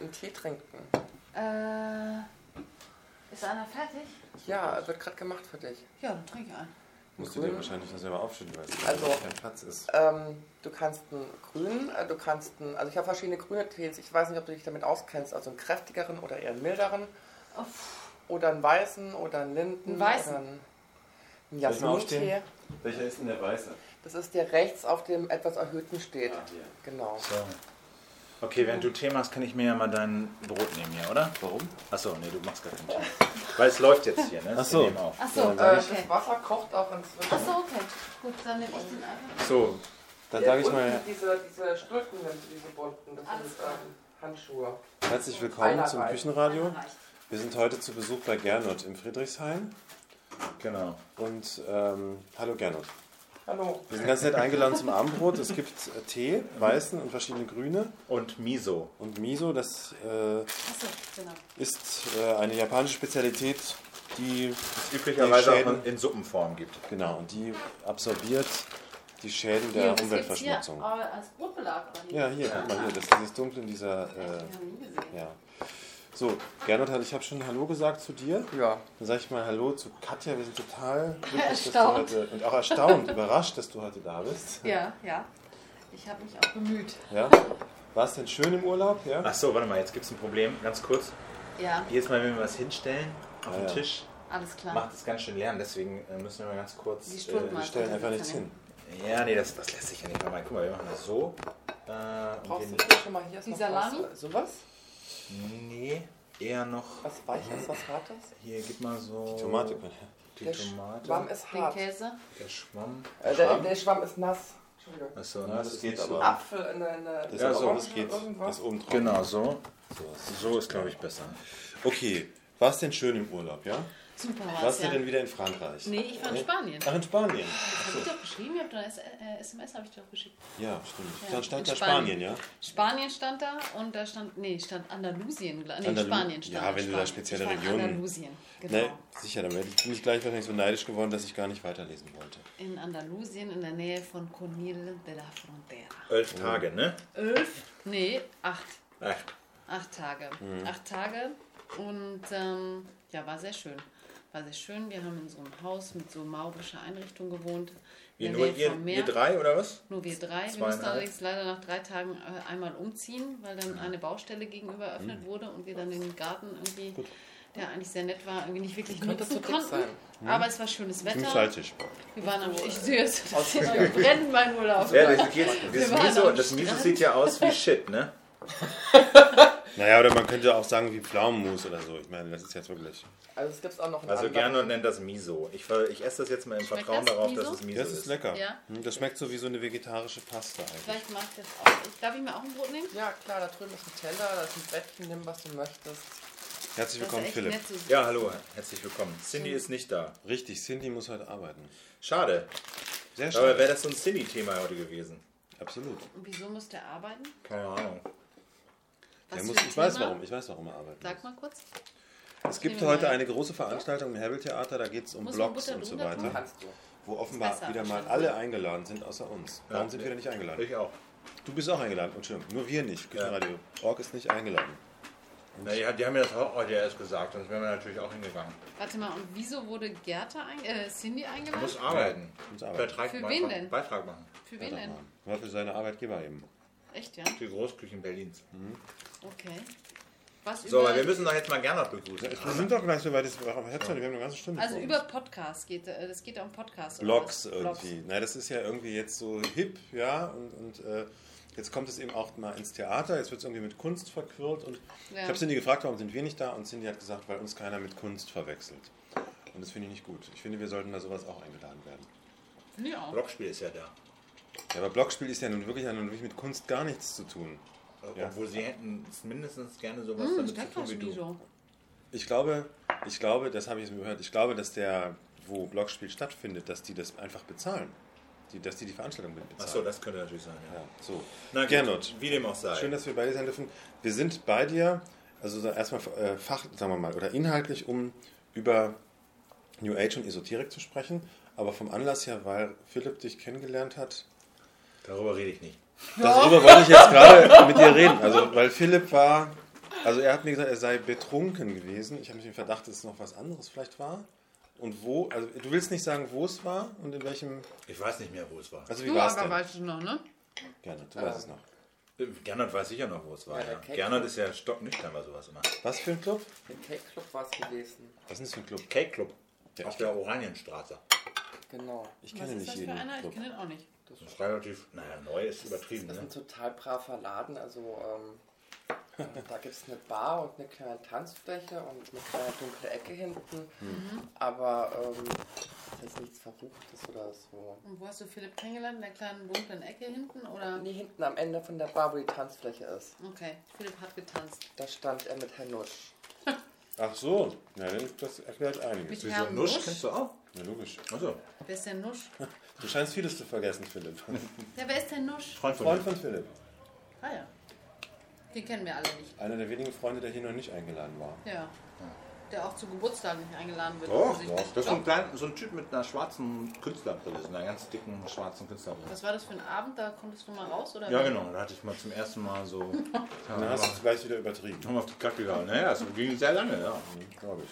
einen Tee trinken. Äh, ist einer fertig? Ja, wird gerade gemacht für dich. Ja, dann trinke ich einen. Musst du dir wahrscheinlich noch selber aufschütten, weil es Also- kein Platz ist. Ähm, du kannst einen grünen, äh, du kannst einen, also ich habe verschiedene grüne Tees. Ich weiß nicht, ob du dich damit auskennst, also einen kräftigeren oder eher einen milderen. Oh, Oder einen weißen oder einen Linden. Einen weißen. Oder einen, einen Soll ich mal Jasmin-Tee. Welcher ist denn der weiße? Das ist der rechts auf dem etwas erhöhten steht. Ah, hier. Genau. So. Okay, während du Tee machst, kann ich mir ja mal dein Brot nehmen hier, oder? Warum? Achso, nee, du machst gar keinen Tee. Weil es läuft jetzt hier, ne? Ach so. Wir nehmen auf. Ach so, Ja, Äh. Das Wasser kocht auch inzwischen. Ach so, okay. Gut, dann nehme ich den einfach. So, Dann Ja, sage ich mal Diese, diese Stulpen nimmst du, diese bunten. Das Alles sind ähm, Handschuhe. herzlich willkommen zum. Küchenradio. Wir sind heute zu Besuch bei Gernot im Friedrichshain. genau. Und ähm, hallo Gernot. Hallo. Wir sind ganz nett eingeladen zum Abendbrot. Es gibt äh, Tee, weißen und verschiedene grüne. Und Miso. Und Miso, das äh, so, genau. ist äh, eine japanische Spezialität, die Es üblicherweise Die auch Schäden- in, in Suppenform gibt. genau und die absorbiert die Schäden Hier, der hier Umweltverschmutzung. äh, als Brotbelag? Ja, hier, guck mal hier, das ist dieses Dunkle in dieser. Äh, ja. So, Gernot, hat- ich habe schon Hallo gesagt zu dir. Ja. Dann sage ich mal Hallo zu Katja. Wir sind total glücklich, dass du Erstaunt. heute und auch erstaunt, überrascht, dass du heute da bist. Ja, ja. Ich habe mich auch bemüht. Ja. War es denn schön im Urlaub? Ja. Achso, warte mal, jetzt gibt es ein Problem. Ganz kurz. Ja, Jedes Mal, wenn wir was hinstellen auf Ah, den ja. Tisch, alles klar. macht es ganz schön leer. Deswegen äh, müssen wir mal ganz kurz. Die Äh, Wir stellen einfach nichts hin. ja, nee, das, das lässt sich ja nicht machen. Guck mal, wir machen das so. Äh, Brauchst du schon mal hier ist Die noch Salami? Was, sowas? Nee, eher noch. Was Weiches, was Hartes? Hier, gib mal so. Tomate. können- Die Der Schwamm Tomate. ist Den hart. Käse. Der Schwamm. Äh, der, der Schwamm ist nass. Entschuldigung. Achso, Ja, das ist geht aber. Apfel in der, in der Das, Ja, ist so, das geht. Irgendwas. Das ist oben drauf. Genau, so. So. So ist, glaube ich, besser. Okay. War es denn schön im Urlaub, ja? Super war's, Warst ja. du denn wieder in Frankreich? Nee, ich war in Spanien. Ach, in Spanien. Das habe ich doch geschrieben. Ihr habt doch S äh, SMS habe ich doch geschickt. Ja, stimmt. Ja, Dann stand in da Spanien. Spanien, ja? Spanien stand da und da stand, nee, stand Andalusien. Nee, Andalu- Spanien stand Ja, wenn du da spezielle ich Regionen- Andalusien, genau. Ne, sicher, dann bin ich gleich wahrscheinlich so neidisch geworden, dass ich gar nicht weiterlesen wollte. In Andalusien, in der Nähe von Conil de la Frontera. Elf Tage, ne? Elf? Nee, acht. Ach, Acht Tage. Mhm. Acht Tage und ähm, ja, war sehr schön. War sehr schön. Wir haben in so einem Haus mit so maurischer Einrichtung gewohnt. wie der nur ihr, ihr drei oder was? Nur wir drei. Wir mussten allerdings leider nach drei Tagen äh, einmal umziehen, weil dann eine Baustelle gegenüber eröffnet Mhm. wurde und wir dann den Garten irgendwie, der eigentlich sehr nett war, irgendwie nicht wirklich nutzen zu dick konnten. sein. Aber es war schönes Ziemlich Wetter. salzig. Wir waren am, ich sehe es, brennt mein Urlaub. Ja, das, geht, das, waren Miso, das sieht ja aus wie Shit, ne? Naja, oder man könnte auch sagen wie Pflaumenmus oder so. Ich meine, das ist jetzt wirklich. Also es gibt auch noch einen Also anderen. Gernot nennt das Miso. Ich, ich esse das jetzt mal im Schmeckt Vertrauen das, darauf, Miso? dass es Miso Das ist lecker. Ja. Hm, Das schmeckt so wie so eine vegetarische Pasta eigentlich. Vielleicht mag ich das auch. Ich, darf ich mir auch ein Brot nehmen? Ja, klar, da drüben ist ein Teller, da ist ein Brettchen, nimm was du möchtest. Herzlich ist willkommen, Philipp. nett so. Ja, hallo, herzlich willkommen. Cindy ist nicht da. Richtig, Cindy muss heute arbeiten. Schade. Sehr Aber wäre das so ein Cindy-Thema heute gewesen? Absolut. Und wieso muss der arbeiten? Keine Ahnung. Muss, ich weiß Thema? warum, ich weiß warum er arbeitet. Sag mal kurz. Es gibt heute eine große Veranstaltung im Herbeltheater, da geht es um Muss Blogs und so weiter, wo offenbar wieder mal alle eingeladen sind, außer uns. Warum Ja. sind wir denn nicht eingeladen? Ich auch. Du bist auch eingeladen, und stimmt, nur wir nicht. Küchenradio. Org ist nicht eingeladen. Na, die, haben mir das heute erst gesagt, sonst wären wir natürlich auch hingegangen. Warte mal, und wieso wurde Gerda ein, äh, Cindy eingeladen? musst arbeiten. Muss arbeiten. Beitrag, Für Beitrag, wen denn? Beitrag machen. Für wen denn? War für seine Arbeitgeber eben. Echt, ja? Die Großküchen Berlins. Okay. Was So, aber wir müssen doch jetzt mal Gernot begrüßen. Wir sind doch gleich so weit, das- wir haben eine ganze Stunde also über. Podcast geht äh, das geht ja um Podcast. oder Blogs irgendwie. Na, das ist ja irgendwie jetzt so hip, ja, und, und äh, jetzt kommt es eben auch mal ins Theater, jetzt wird es irgendwie mit Kunst verquirlt und Ja. ich habe Cindy gefragt, warum sind wir nicht da und Cindy hat gesagt, weil uns keiner mit Kunst verwechselt. Und das finde ich nicht gut. Ich finde, wir sollten da sowas auch eingeladen werden. Auch. Blockspiel ist ja da. Ja, aber Blogspiel ist ja nun wirklich, nun wirklich mit Kunst gar nichts zu tun. Ja. Obwohl sie hätten mindestens gerne sowas Hm, damit zu tun wie du. so. Ich glaube, ich glaube, das habe ich jetzt gehört, ich glaube, dass der, wo Blogspiel stattfindet, dass die das einfach bezahlen. Die, dass die die Veranstaltung mit bezahlen. Achso, das könnte natürlich sein, ja. Ja, so. Na gut, Gernot. wie dem auch sei. Schön, dass wir bei dir sein dürfen. Wir sind bei dir, also so erstmal äh, Fach, sagen wir mal, oder inhaltlich, um über New Age und Esoterik zu sprechen, aber vom Anlass her, weil Philipp dich kennengelernt hat. Darüber rede ich nicht. Darüber wollte ich jetzt gerade mit dir reden. Also, weil Philipp war Also er hat mir gesagt, er sei betrunken gewesen. Ich habe mich den Verdacht, dass es noch was anderes vielleicht war. Und wo, also du willst nicht sagen, wo es war und in welchem, Ich weiß nicht mehr, wo es war. also wie Du war es aber denn? weißt du noch, ne? Gerne, du weißt es noch. Äh, Gernot weiß sicher noch, wo es war. Ja, Ja, Gernot Club. ist ja stocknüchtern bei sowas immer. Was für ein Club? Der Cake Club war es gewesen. Was ist denn das für ein Club? Cake Club. Ja. Auf der Oranienstraße. Genau. Ich kenne nicht jeden? Ich kenne den auch nicht. Das ist relativ, naja, neu ist übertrieben, Das ist ne? ein total braver Laden. Also ähm, da gibt es eine Bar und eine kleine Tanzfläche und eine kleine dunkle Ecke hinten. Mhm. Aber ähm, das ist nichts Verruchtes oder so. Und wo hast du Philipp kennengelernt? In der kleinen dunklen Ecke hinten? Oder? Nee, hinten am Ende von der Bar, wo die Tanzfläche ist. Okay, Philipp hat getanzt. Da stand er mit Herrn Nusch. Ach so, ja, das erklärt einiges. Mit Herrn Nusch kennst du auch? Ja, logisch. Achso, Wer ist der Nusch? Du scheinst vieles zu vergessen, Philipp. Ja, wer ist der Nusch? Freund von Freund von Philipp. Ah ja. Den kennen wir alle nicht. Einer der wenigen Freunde, der hier noch nicht eingeladen war. Ja. Der auch zu Geburtstag nicht eingeladen wird. Doch, doch. Das ist so ein, klein, so ein Typ mit einer schwarzen Künstlerbrille, so einer ganz dicken schwarzen Künstlerbrille. Was war das für ein Abend? Da konntest du mal raus? Oder Ja, genau. Da hatte ich mal zum ersten Mal so. Dann hast du es gleich wieder übertrieben, Haben wir auf die Kacke gehauen. Naja, es ging sehr lange, ja. glaube ich.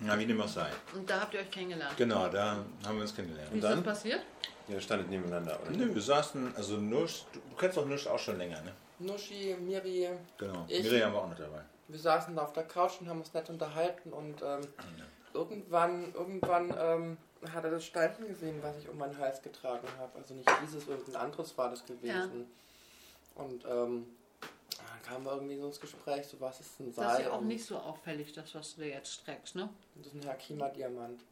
Na, wie dem auch sei. Und da habt ihr euch kennengelernt. Genau, da haben wir uns kennengelernt. Wie ist dann? das passiert? Ihr standet nebeneinander, oder? Nö, wir saßen, also Nusch, du kennst doch Nusch auch schon länger, ne? Nuschi, Miri, Genau. Ich- Miriam war auch noch dabei. Wir saßen da auf der Couch und haben uns nett unterhalten und ähm, irgendwann, irgendwann ähm, hat er das Steinchen gesehen, was ich um meinen Hals getragen habe. Also nicht dieses, irgendein anderes war das gewesen. Und ähm, dann kamen wir irgendwie so ins Gespräch, so was ist ein Das Seil ist ja auch nicht so auffällig, das, was du dir jetzt streckst, ne? das ist ein Herkima-Diamant.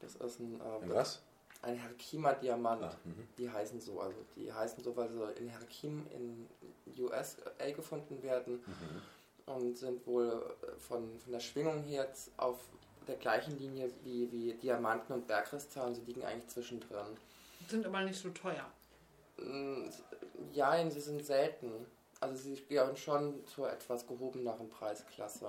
Das ist ein, Ein äh, was? ein Herkima-Diamant. Ah, mhm. Die heißen so, also die heißen so, weil sie in Herkim in USA gefunden werden Mhm. Und sind wohl äh, von, von der Schwingung her jetzt auf der gleichen Linie wie, wie Diamanten und Bergkristallen. Sie liegen eigentlich zwischendrin. Sind aber nicht so teuer. Mm, Ja, sie sind selten. Also sie gehören schon zur etwas gehobeneren Preisklasse.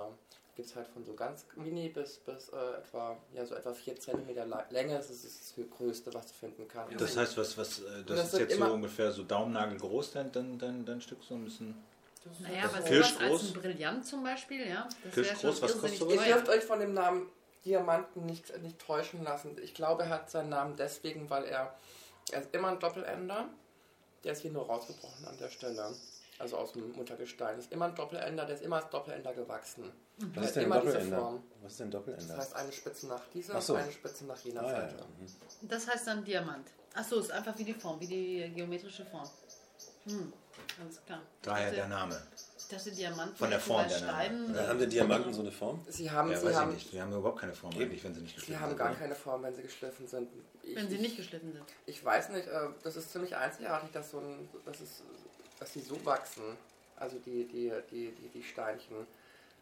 Gibt es halt von so ganz mini bis, bis äh, etwa, ja, so etwa 4 cm Länge. Das ist das größte, was du finden kannst. Das heißt, was, was, äh, das, das ist jetzt so ungefähr so Daumennagel groß, dein, dein, dein, dein Stück so ein bisschen. Naja, aber sowas als ein Brillant zum Beispiel, ja? Das Kirsch wäre schon groß, was irrsinnig kostet Ihr sowas? dürft teuer. euch von dem Namen Diamanten nicht, nicht täuschen lassen. Ich glaube, er hat seinen Namen deswegen, weil er, er ist immer ein Doppelender. Der ist hier nur rausgebrochen an der Stelle. Also aus dem Muttergestein. Ist immer ein Doppelender, der ist immer als Doppelender gewachsen. Was ist denn ein immer diese Doppelender? Form. Was ist denn ein Das Doppelender? heißt eine Spitze nach dieser so. und eine Spitze nach jener Ah, ja, Seite. ja. mhm. Das heißt dann Diamant. Achso, ist einfach wie die Form, wie die geometrische Form. Hm, alles klar. Daher ich der dachte, Name. ich dachte Diamanten Von der Form der Name. Steinen. Dann haben die Diamanten so eine Form? Sie haben, Ja, sie weiß haben, ich nicht. Die haben überhaupt keine Form eigentlich, wenn sie nicht sie geschliffen haben sind. gar oder? keine Form, wenn sie geschliffen sind. Ich, Wenn sie nicht geschliffen sind. Ich weiß nicht, äh, das ist ziemlich einzigartig, dass, so ein, dass, es, dass sie so wachsen. Also die, die, die, die, die Steinchen.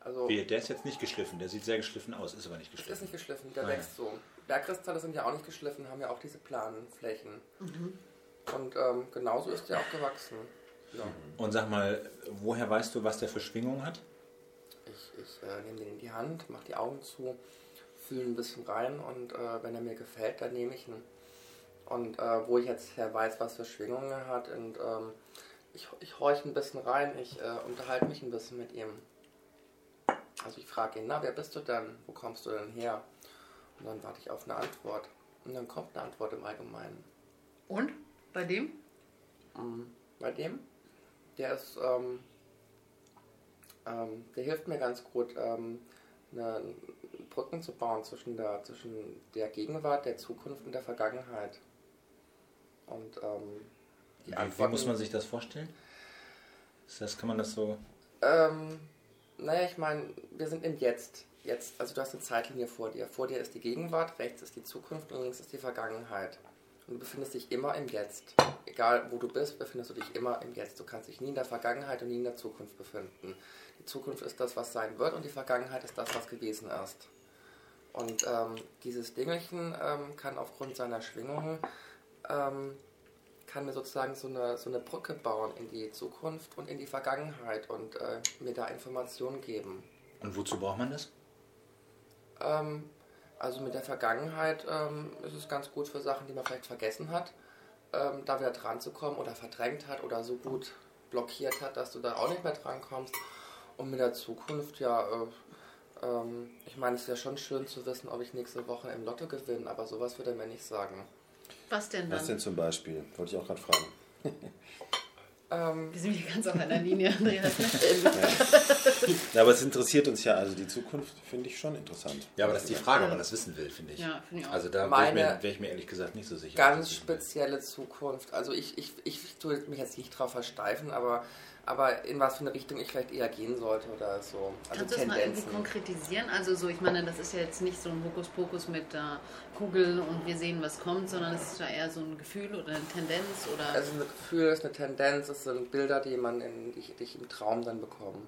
Also Wie, der ist jetzt nicht geschliffen, der sieht sehr geschliffen aus, ist aber nicht es ist geschliffen. nicht geschliffen, der Ah, ja. wächst so. Bergkristalle sind ja auch nicht geschliffen, haben ja auch diese planen Flächen. Mhm. Und ähm, genauso ist der auch gewachsen. Ja. Und sag mal, woher weißt du, was der für Schwingungen hat? Ich, ich äh, nehme den in die Hand, mache die Augen zu, fühle ein bisschen rein und äh, wenn er mir gefällt, dann nehme ich ihn. Und äh, wo ich jetzt her weiß, was für Schwingungen er hat und ähm, ich, ich horche ein bisschen rein, ich äh, unterhalte mich ein bisschen mit ihm. Also ich frage ihn, na, wer bist du denn? Wo kommst du denn her? Und dann warte ich auf eine Antwort. Und dann kommt eine Antwort im Allgemeinen. Und? Bei dem? Mhm. Bei dem, der ist, ähm, ähm, der hilft mir ganz gut, ähm, eine, Brücken zu bauen zwischen der, zwischen der Gegenwart, der Zukunft und der Vergangenheit. Und ähm, die Wie, wie muss man sich das vorstellen? Ist Das kann man das so. Ähm, naja, ich meine, wir sind im Jetzt. Jetzt, also du hast eine Zeitlinie vor dir. Vor dir ist die Gegenwart, rechts ist die Zukunft und links ist die Vergangenheit. Und du befindest dich immer im Jetzt. Egal wo du bist, befindest du dich immer im Jetzt. Du kannst dich nie in der Vergangenheit und nie in der Zukunft befinden. Die Zukunft ist das, was sein wird und die Vergangenheit ist das, was gewesen ist. Und ähm, dieses Dingelchen ähm, kann aufgrund seiner Schwingungen ähm, kann mir sozusagen so eine, so eine Brücke bauen in die Zukunft und in die Vergangenheit und äh, mir da Informationen geben. Und wozu braucht man das? Also mit der Vergangenheit ähm, ist es ganz gut für Sachen, die man vielleicht vergessen hat, ähm, da wieder dran zu kommen oder verdrängt hat oder so gut blockiert hat, dass du da auch nicht mehr dran kommst. Und mit der Zukunft, ja, äh, ähm, ich meine, es ist ja schon schön zu wissen, ob ich nächste Woche im Lotto gewinne, aber sowas würde er mir nicht sagen. Was denn dann? Was denn zum Beispiel? Wollte ich auch gerade fragen. Ähm, Wir sind hier ganz auf einer Linie, Andreas. Ja, aber es interessiert uns ja, also die Zukunft finde ich schon interessant. Ja, aber das ist die Frage, ob man das wissen will, finde ich. Ja, finde ich auch. Also da wäre ich, mir- wär ich mir ehrlich gesagt nicht so sicher. ganz spezielle Zukunft. Also ich, ich, ich tue mich jetzt nicht drauf versteifen, aber, aber in was für eine Richtung ich vielleicht eher gehen sollte oder so. Also Kannst du das mal irgendwie konkretisieren? Also so, ich meine, das ist ja jetzt nicht so ein Hokuspokus mit äh, Kugel und wir sehen, was kommt, sondern es ist ja eher so ein Gefühl oder eine Tendenz oder... Es ist ein Gefühl, es ist eine Tendenz, es sind Bilder, die man in, die, ich- die ich im Traum dann bekomme.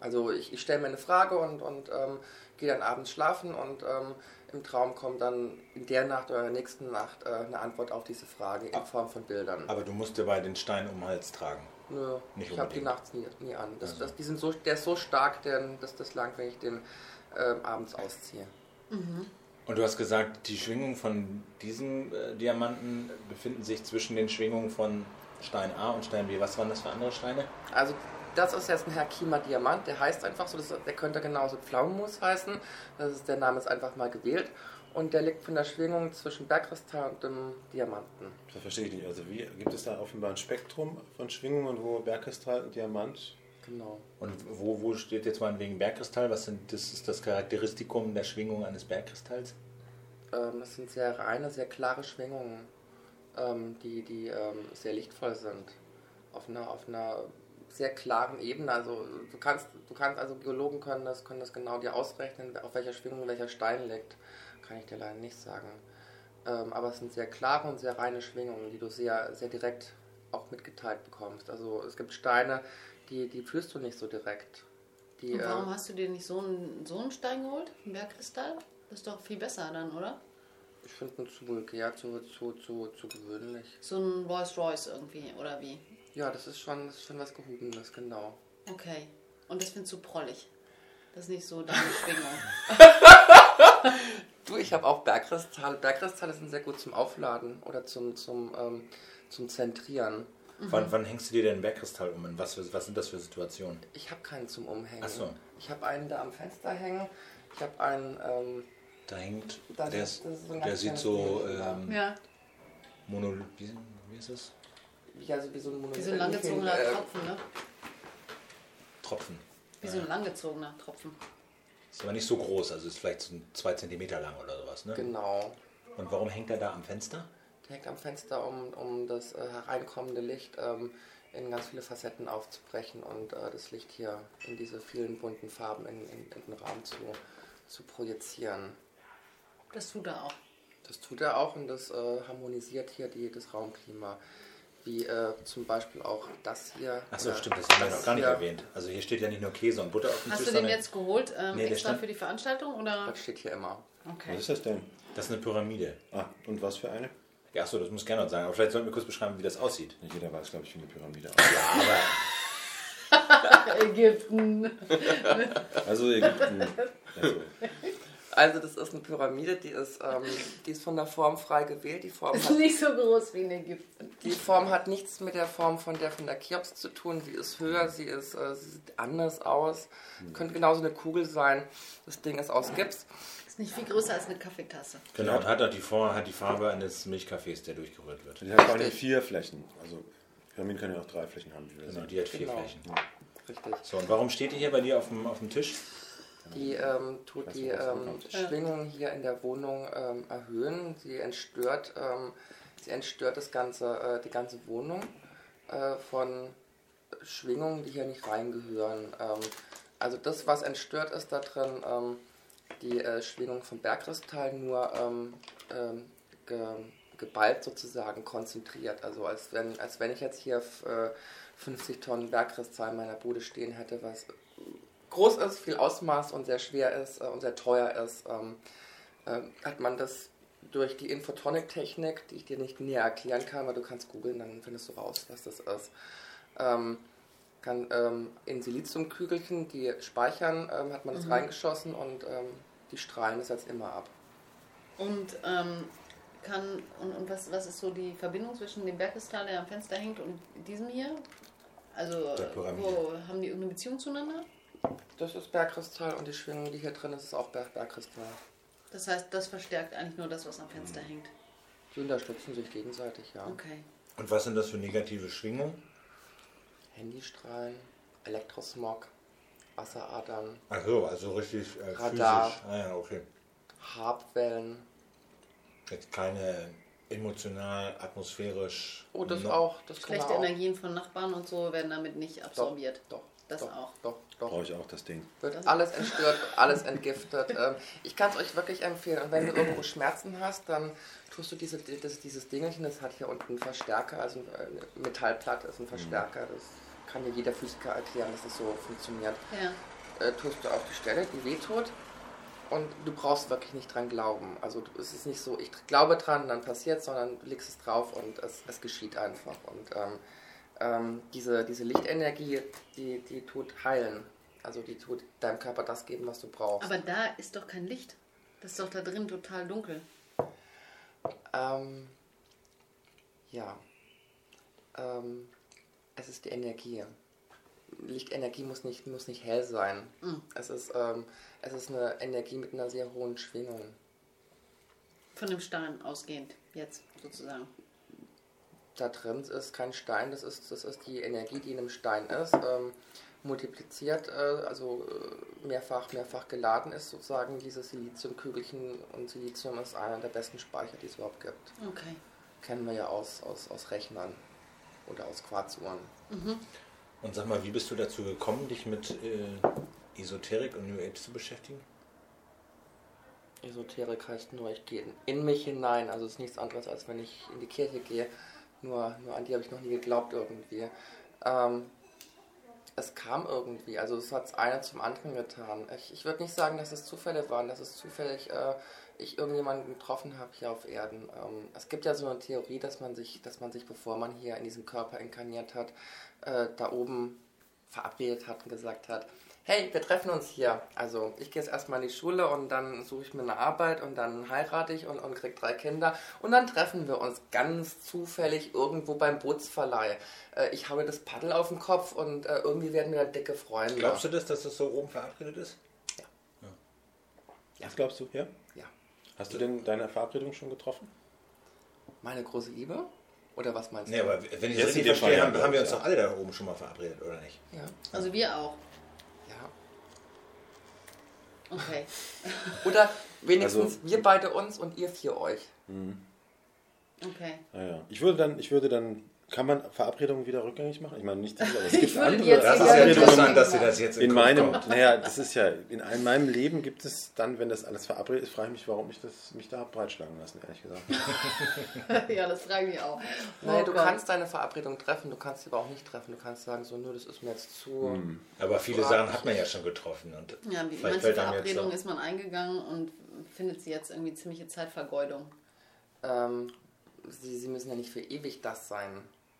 Also ich, ich stelle mir eine Frage und, und ähm, gehe dann abends schlafen und ähm, im Traum kommt dann in der Nacht oder der nächsten Nacht äh, eine Antwort auf diese Frage in Form von Bildern. Aber du musst dabei den Stein um den Hals tragen. Nö, Nicht ich habe die nachts nie, nie an. Das, Also. das, die sind so, der ist so stark, denn das, das langt, wenn ich den ähm, abends ausziehe. Und du hast gesagt, die Schwingungen von diesem äh, Diamanten befinden sich zwischen den Schwingungen von Stein A und Stein B. Was waren das für andere Steine? Also das ist jetzt ein Herkimer Diamant, der heißt einfach so, das, der könnte genauso Pflaumenmus heißen. Das ist, der Name ist einfach mal gewählt. Und der liegt von der Schwingung zwischen Bergkristall und dem Diamanten. Das verstehe ich nicht. Also wie gibt es da offenbar ein Spektrum von Schwingungen, wo Bergkristall und Diamant Genau. Und wo, wo steht jetzt mal wegen Bergkristall? Was sind, das ist das Charakteristikum der Schwingung eines Bergkristalls? Ähm, das sind sehr reine, sehr klare Schwingungen, ähm, die, die ähm, sehr lichtvoll sind. Auf einer, auf einer sehr klaren Ebene. Also du kannst, du kannst, also Geologen können das, können das genau dir ausrechnen, auf welcher Schwingung welcher Stein liegt. Kann ich dir leider nicht sagen. Ähm, aber es sind sehr klare und sehr reine Schwingungen, die du sehr, sehr direkt auch mitgeteilt bekommst. Also es gibt Steine, die, die fühlst du nicht so direkt. Die, Und warum äh, hast du dir nicht so einen, so einen Stein geholt? Einen Bergkristall? Das ist doch viel besser dann, oder? ich finde ihn zu vulgär, zu, zu, zu, zu gewöhnlich. So ein Rolls Royce irgendwie, oder wie? Ja, das ist schon, das ist schon was Gehobenes, genau. Okay. Und das findest du prollig. Das ist nicht so deine Schwingung. Du, ich habe auch Bergkristalle. Bergkristalle sind sehr gut zum Aufladen oder zum, zum, ähm, zum Zentrieren. Wann, wann hängst du dir denn einen Bergkristall um? Und was, für, was sind das für Situationen? Ich habe keinen zum Umhängen. Ach so. Ich habe einen da am Fenster hängen. Ich habe einen, ähm, Da hängt, Das der, ist- ist, so der sieht so ähm, Ja, mono, wie, wie ist das? Ja, so wie so ein Monolith. wie so ein langgezogener äh, Tropfen, ne? Tropfen. Wie so ein langgezogener Tropfen. Ist aber nicht so groß, also ist vielleicht so ein zwei Zentimeter lang oder sowas, ne? Genau. Und warum hängt er da am Fenster? Der hängt am Fenster, um, um das äh, hereinkommende Licht ähm, in ganz viele Facetten aufzubrechen und äh, das Licht hier in diese vielen bunten Farben in, in, in den Raum zu, zu projizieren. Das tut er auch. Das tut er auch und das äh, harmonisiert hier die, das Raumklima. Wie äh, zum Beispiel auch das hier. Achso, stimmt, das haben wir noch gar nicht hier. erwähnt. Also hier steht ja nicht nur Käse und Butter auf dem Hast Tisch, du den jetzt geholt ähm, Nee, der extra stand- für die Veranstaltung? Oder? Das steht hier immer. Okay. Was ist das denn? das ist eine Pyramide. Ah, und was für eine? Ja, achso, das muss gerne noch sagen. Aber vielleicht sollten wir kurz beschreiben, wie das aussieht. Nicht jeder weiß, glaube ich, wie eine Pyramide aussieht. Ja, aber Ägypten. Also Ägypten. Also, Also das ist eine Pyramide, die ist, ähm, die ist von der Form frei gewählt. Die Form, Ist hat, nicht so groß wie in Ägypten. die Form hat nichts mit der Form von der von der Cheops zu tun. Sie ist höher, sie, ist, äh, sie sieht anders aus. Könnte genauso eine Kugel sein. Das Ding ist aus Gips. Ist nicht viel größer als eine Kaffeetasse. genau, und hat auch die, Form, hat die Farbe eines Milchkaffees, der durchgerührt wird. die hat vor allem vier Flächen. Also Pyramiden können ja auch drei Flächen haben, wie wir Genau, sehen. die hat vier Genau. Flächen. Richtig. So, und warum steht die hier bei dir auf dem, auf dem Tisch? Die ähm, tut Weiß die ähm. Schwingung hier in der Wohnung ähm, erhöhen. Sie entstört, ähm, sie entstört das ganze, äh, die ganze Wohnung äh, von Schwingungen, die hier nicht reingehören. Ähm, also das, was entstört ist da drin, ähm, die äh, Schwingung vom Bergkristall nur ähm, ähm, ge, geballt sozusagen konzentriert. Also als wenn, als wenn ich jetzt hier äh, 50 Tonnen Bergkristall in meiner Bude stehen hätte, was groß ist, viel Ausmaß und sehr schwer ist äh, und sehr teuer ist, ähm, ähm, hat man das durch die Infotonic-Technik, die ich dir nicht näher erklären kann, aber du kannst googeln, dann findest du raus, was das ist. Ähm, kann ähm, in Siliziumkügelchen, die speichern, ähm, hat man das reingeschossen und ähm, die strahlen das jetzt immer ab. Und ähm, kann und, und was, was ist so die Verbindung zwischen dem Bergkristall, der am Fenster hängt, und diesem hier? Also, wo haben die irgendeine Beziehung zueinander? Das ist Bergkristall und die Schwingung, die hier drin ist, ist auch Berg Bergkristall. Das heißt, das verstärkt eigentlich nur das, was am Fenster hängt. Die unterstützen sich gegenseitig, ja. Okay. Und was sind das für negative Schwingungen? Handystrahlen, Elektrosmog, Wasseradern, Ach so, also richtig äh, Radar. physisch. Ah ja, okay. Harpwellen. Jetzt keine emotional, atmosphärisch. Oh, das no- auch. Das kann Schlechte auch. Energien von Nachbarn und so werden damit nicht absorbiert. Doch, Das doch, auch. Doch, doch. Brauche ich auch das Ding. Wird alles entstört, alles entgiftet. Ähm, ich kann es euch wirklich empfehlen. Und wenn du irgendwo Schmerzen hast, dann tust du diese, das, dieses Dingelchen, das hat hier unten einen Verstärker, also eine Metallplatte ist ein Verstärker. Das kann dir jeder Physiker erklären, dass das so funktioniert. Ja. Äh, tust du auf die Stelle, die wehtut. Und du brauchst wirklich nicht dran glauben. Also es ist nicht so, ich glaube dran, dann passiert sondern du legst es drauf und es, es geschieht einfach. Und ähm, ähm, diese, diese Lichtenergie, die, die tut heilen. Also die tut deinem Körper das geben, was du brauchst. Aber da ist doch kein Licht. Das ist doch da drin total dunkel. Ähm, ja. Ähm, es ist die Energie. Lichtenergie muss nicht, muss nicht hell sein. Mhm. Es, ist, ähm, es ist eine Energie mit einer sehr hohen Schwingung. Von dem Stein ausgehend, jetzt sozusagen. Da drin ist kein Stein, das ist, das ist die Energie, die in einem Stein ist. Ähm, multipliziert, äh, also äh, mehrfach, mehrfach geladen ist sozusagen dieses Siliziumkügelchen und Silizium ist einer der besten Speicher, die es überhaupt gibt. Okay. Kennen wir ja aus, aus, aus Rechnern oder aus Quarzuhren. Und sag mal, wie bist du dazu gekommen, dich mit äh, Esoterik und New Age zu beschäftigen? Esoterik heißt nur, ich gehe in mich hinein. Also es ist nichts anderes, als wenn ich in die Kirche gehe. Nur, nur an die habe ich noch nie geglaubt irgendwie. Ähm, es kam irgendwie, also es hat einer zum anderen getan. Ich, ich würde nicht sagen, dass es Zufälle waren, dass es zufällig äh, ich irgendjemanden getroffen habe hier auf Erden. Ähm, es gibt ja so eine Theorie, dass man sich, dass man sich, bevor man hier in diesem Körper inkarniert hat, äh, da oben verabredet hat und gesagt hat, hey, wir treffen uns hier. Also ich gehe jetzt erstmal in die Schule und dann suche ich mir eine Arbeit und dann heirate ich und, und krieg drei Kinder und dann treffen wir uns ganz zufällig irgendwo beim Bootsverleih. Äh, ich habe das Paddel auf dem Kopf und äh, irgendwie werden wir dann dicke Freunde. Glaubst du das, dass das so oben verabredet ist? Was glaubst du? Ja? Ja. Hast du denn deine Verabredung schon getroffen? Meine große Liebe? Oder was meinst Nee, du? aber wenn ich Jetzt das richtig verstehe, haben, ja, haben wir uns ja. doch alle da oben schon mal verabredet, oder nicht? Ja. Also wir auch. Ja. Okay. Oder wenigstens Also- wir beide uns und ihr vier euch. Okay. Naja. Ich würde dann, ich würde dann, kann man Verabredungen wieder rückgängig machen? Ich meine nicht diese, aber es gibt andere Das ist ja interessant, dass dir das jetzt In Kopf meinem, kommt. naja, das ist ja, in, in meinem Leben gibt es dann, wenn das alles verabredet ist, frage ich mich, warum ich das, mich da breitschlagen lassen, ehrlich gesagt. ja, das frage ich auch. Oh du Gott. kannst deine Verabredung treffen, du kannst sie aber auch nicht treffen. Du kannst sagen, so, nö, das ist mir jetzt zu. Aber viele Sachen hat man ja schon getroffen. Und Ja, wie vielleicht manche fällt einem jetzt Verabredungen ist man eingegangen und findet sie jetzt irgendwie ziemliche Zeitvergeudung. Ähm, sie, sie müssen ja nicht für ewig das sein.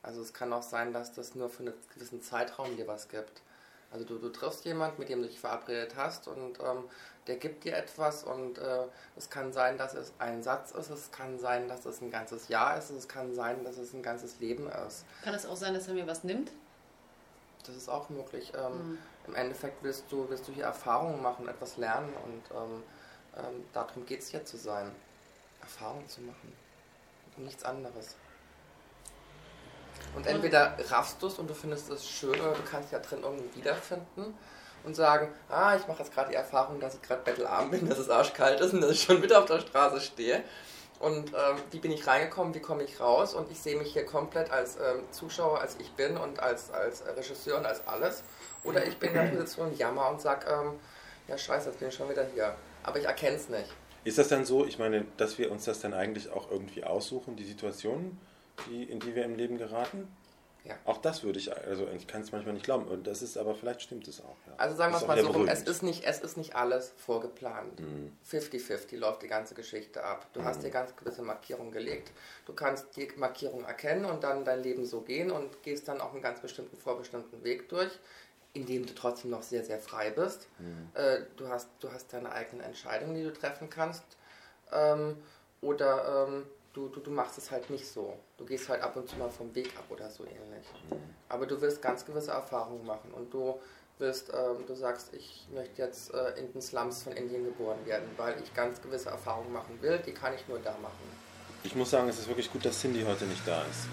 Also es kann auch sein, dass das nur für einen gewissen Zeitraum dir was gibt. Also du, du triffst jemanden, mit dem du dich verabredet hast und ähm, der gibt dir etwas und äh, es kann sein, dass es ein Satz ist, es kann sein, dass es ein ganzes Jahr ist, es kann sein, dass es ein ganzes Leben ist. Kann es auch sein, dass er mir was nimmt? Das ist auch möglich. Ähm, Im Endeffekt willst du, willst du hier Erfahrungen machen, etwas lernen und ähm, ähm, darum geht es hier zu sein. Erfahrungen zu machen. Und nichts anderes. Und entweder raffst du es und du findest es schön oder du kannst dich ja drin irgendwie wiederfinden und sagen, ah, ich mache jetzt gerade die Erfahrung, dass ich gerade bettelarm bin, dass es arschkalt ist und dass ich schon wieder auf der Straße stehe. Und ähm, wie bin ich reingekommen, wie komme ich raus? Und ich sehe mich hier komplett als ähm, Zuschauer, als ich bin und als, als Regisseur und als alles. Oder ich bin in der Position Jammer und sag, ähm, ja scheiße, jetzt bin ich schon wieder hier. Aber ich erkenne es nicht. Ist das dann so, ich meine, dass wir uns das dann eigentlich auch irgendwie aussuchen, die Situationen, die, in die wir im Leben geraten? Ja. Auch das würde ich, also ich kann es manchmal nicht glauben. Und das ist aber, vielleicht stimmt es auch. Ja. Also sagen wir es mal so rum, es ist, nicht, es ist nicht alles vorgeplant. Mhm. 50-50 läuft die ganze Geschichte ab. Du hast dir ganz gewisse Markierungen gelegt. Du kannst die Markierung erkennen und dann dein Leben so gehen und gehst dann auch einen ganz bestimmten, vorbestimmten Weg durch, in dem du trotzdem noch sehr, sehr frei bist. Äh, du, hast, du hast deine eigenen Entscheidungen, die du treffen kannst. Ähm, oder ähm, du, du, du machst es halt nicht so. Du gehst halt ab und zu mal vom Weg ab oder so ähnlich. Aber du wirst ganz gewisse Erfahrungen machen und du wirst, ähm, du sagst, ich möchte jetzt äh, in den Slums von Indien geboren werden, weil ich ganz gewisse Erfahrungen machen will, die kann ich nur da machen. Ich muss sagen, es ist wirklich gut, dass Cindy heute nicht da ist.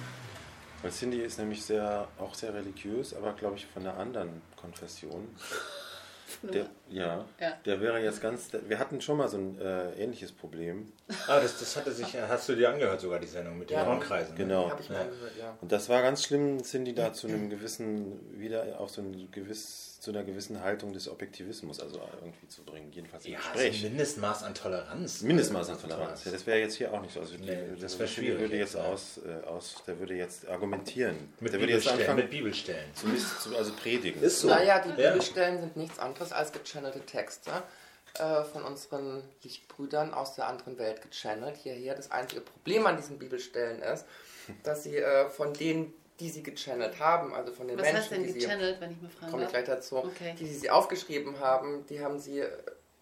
Weil Cindy ist nämlich sehr, auch sehr religiös, aber glaube ich von einer anderen Konfession. Der, ja, Ja. der wäre jetzt ganz. Wir hatten schon mal so ein äh, ähnliches Problem. Ah, das, das hatte sich, hast du dir angehört sogar, die Sendung mit den Ja. Raumkreisen. ne? Genau. Habe ich mal gehört, ja. Und das war ganz schlimm, Cindy da zu einem gewissen, wieder auf so ein gewiss, zu einer gewissen Haltung des Objektivismus, also irgendwie zu bringen, jedenfalls im Ja, so ein Gespräch. Mindestmaß an Toleranz. Mindestmaß an Toleranz. Ja, das wäre jetzt hier auch nicht so. Also die, Nee, das wär Cindy schwierig würde jetzt, ja. aus, äh, aus, der würde jetzt argumentieren. Mit der würde jetzt Bibelstellen. anfangen, Mit Bibelstellen. zumindest zu, also predigen. Ist so. Naja, die Ja. Bibelstellen sind nichts anderes als gechannelte Texte äh, von unseren Lichtbrüdern aus der anderen Welt gechannelt hierher. Das einzige Problem an diesen Bibelstellen ist, dass sie äh, von denen, die sie gechannelt haben, also von den Was Menschen, heißt denn die sie, gechannelt, wenn ich mal fragen komme ich gleich dazu, Okay. die, die sie aufgeschrieben haben, die haben sie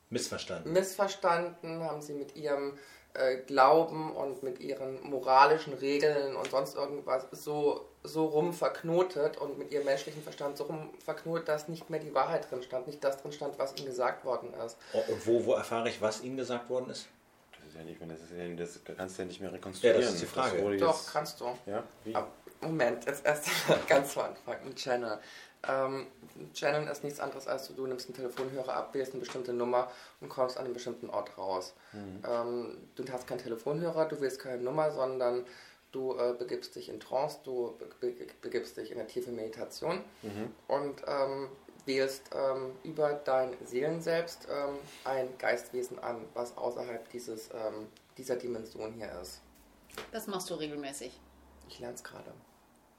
Missverstanden. missverstanden, haben sie mit ihrem äh, Glauben und mit ihren moralischen Regeln und sonst irgendwas so, so rum verknotet und mit ihrem menschlichen Verstand so rum verknotet, dass nicht mehr die Wahrheit drin stand, nicht das drin stand, was ihnen gesagt worden ist. Oh, und wo, wo erfahre ich, was Ihnen gesagt worden ist? Ja nicht, mehr- das, ist ja, das kannst du ja nicht mehr rekonstruieren. Ja, das ist die Frage. Doch, kannst du. ja, wie? Ab- Moment, jetzt erst ganz zu Anfang, ein Channel. Ähm, Channeln ist nichts anderes als du, du nimmst einen Telefonhörer ab, wählst eine bestimmte Nummer und kommst an einem bestimmten Ort raus. Ähm, du hast keinen Telefonhörer, du wählst keine Nummer, sondern du äh, begibst dich in Trance, du be be begibst dich in eine tiefe Meditation und ähm, wählst ähm, über dein Seelenselbst ähm, ein Geistwesen an, was außerhalb dieses, ähm, dieser Dimension hier ist. Das machst du regelmäßig, Ich lerne es gerade.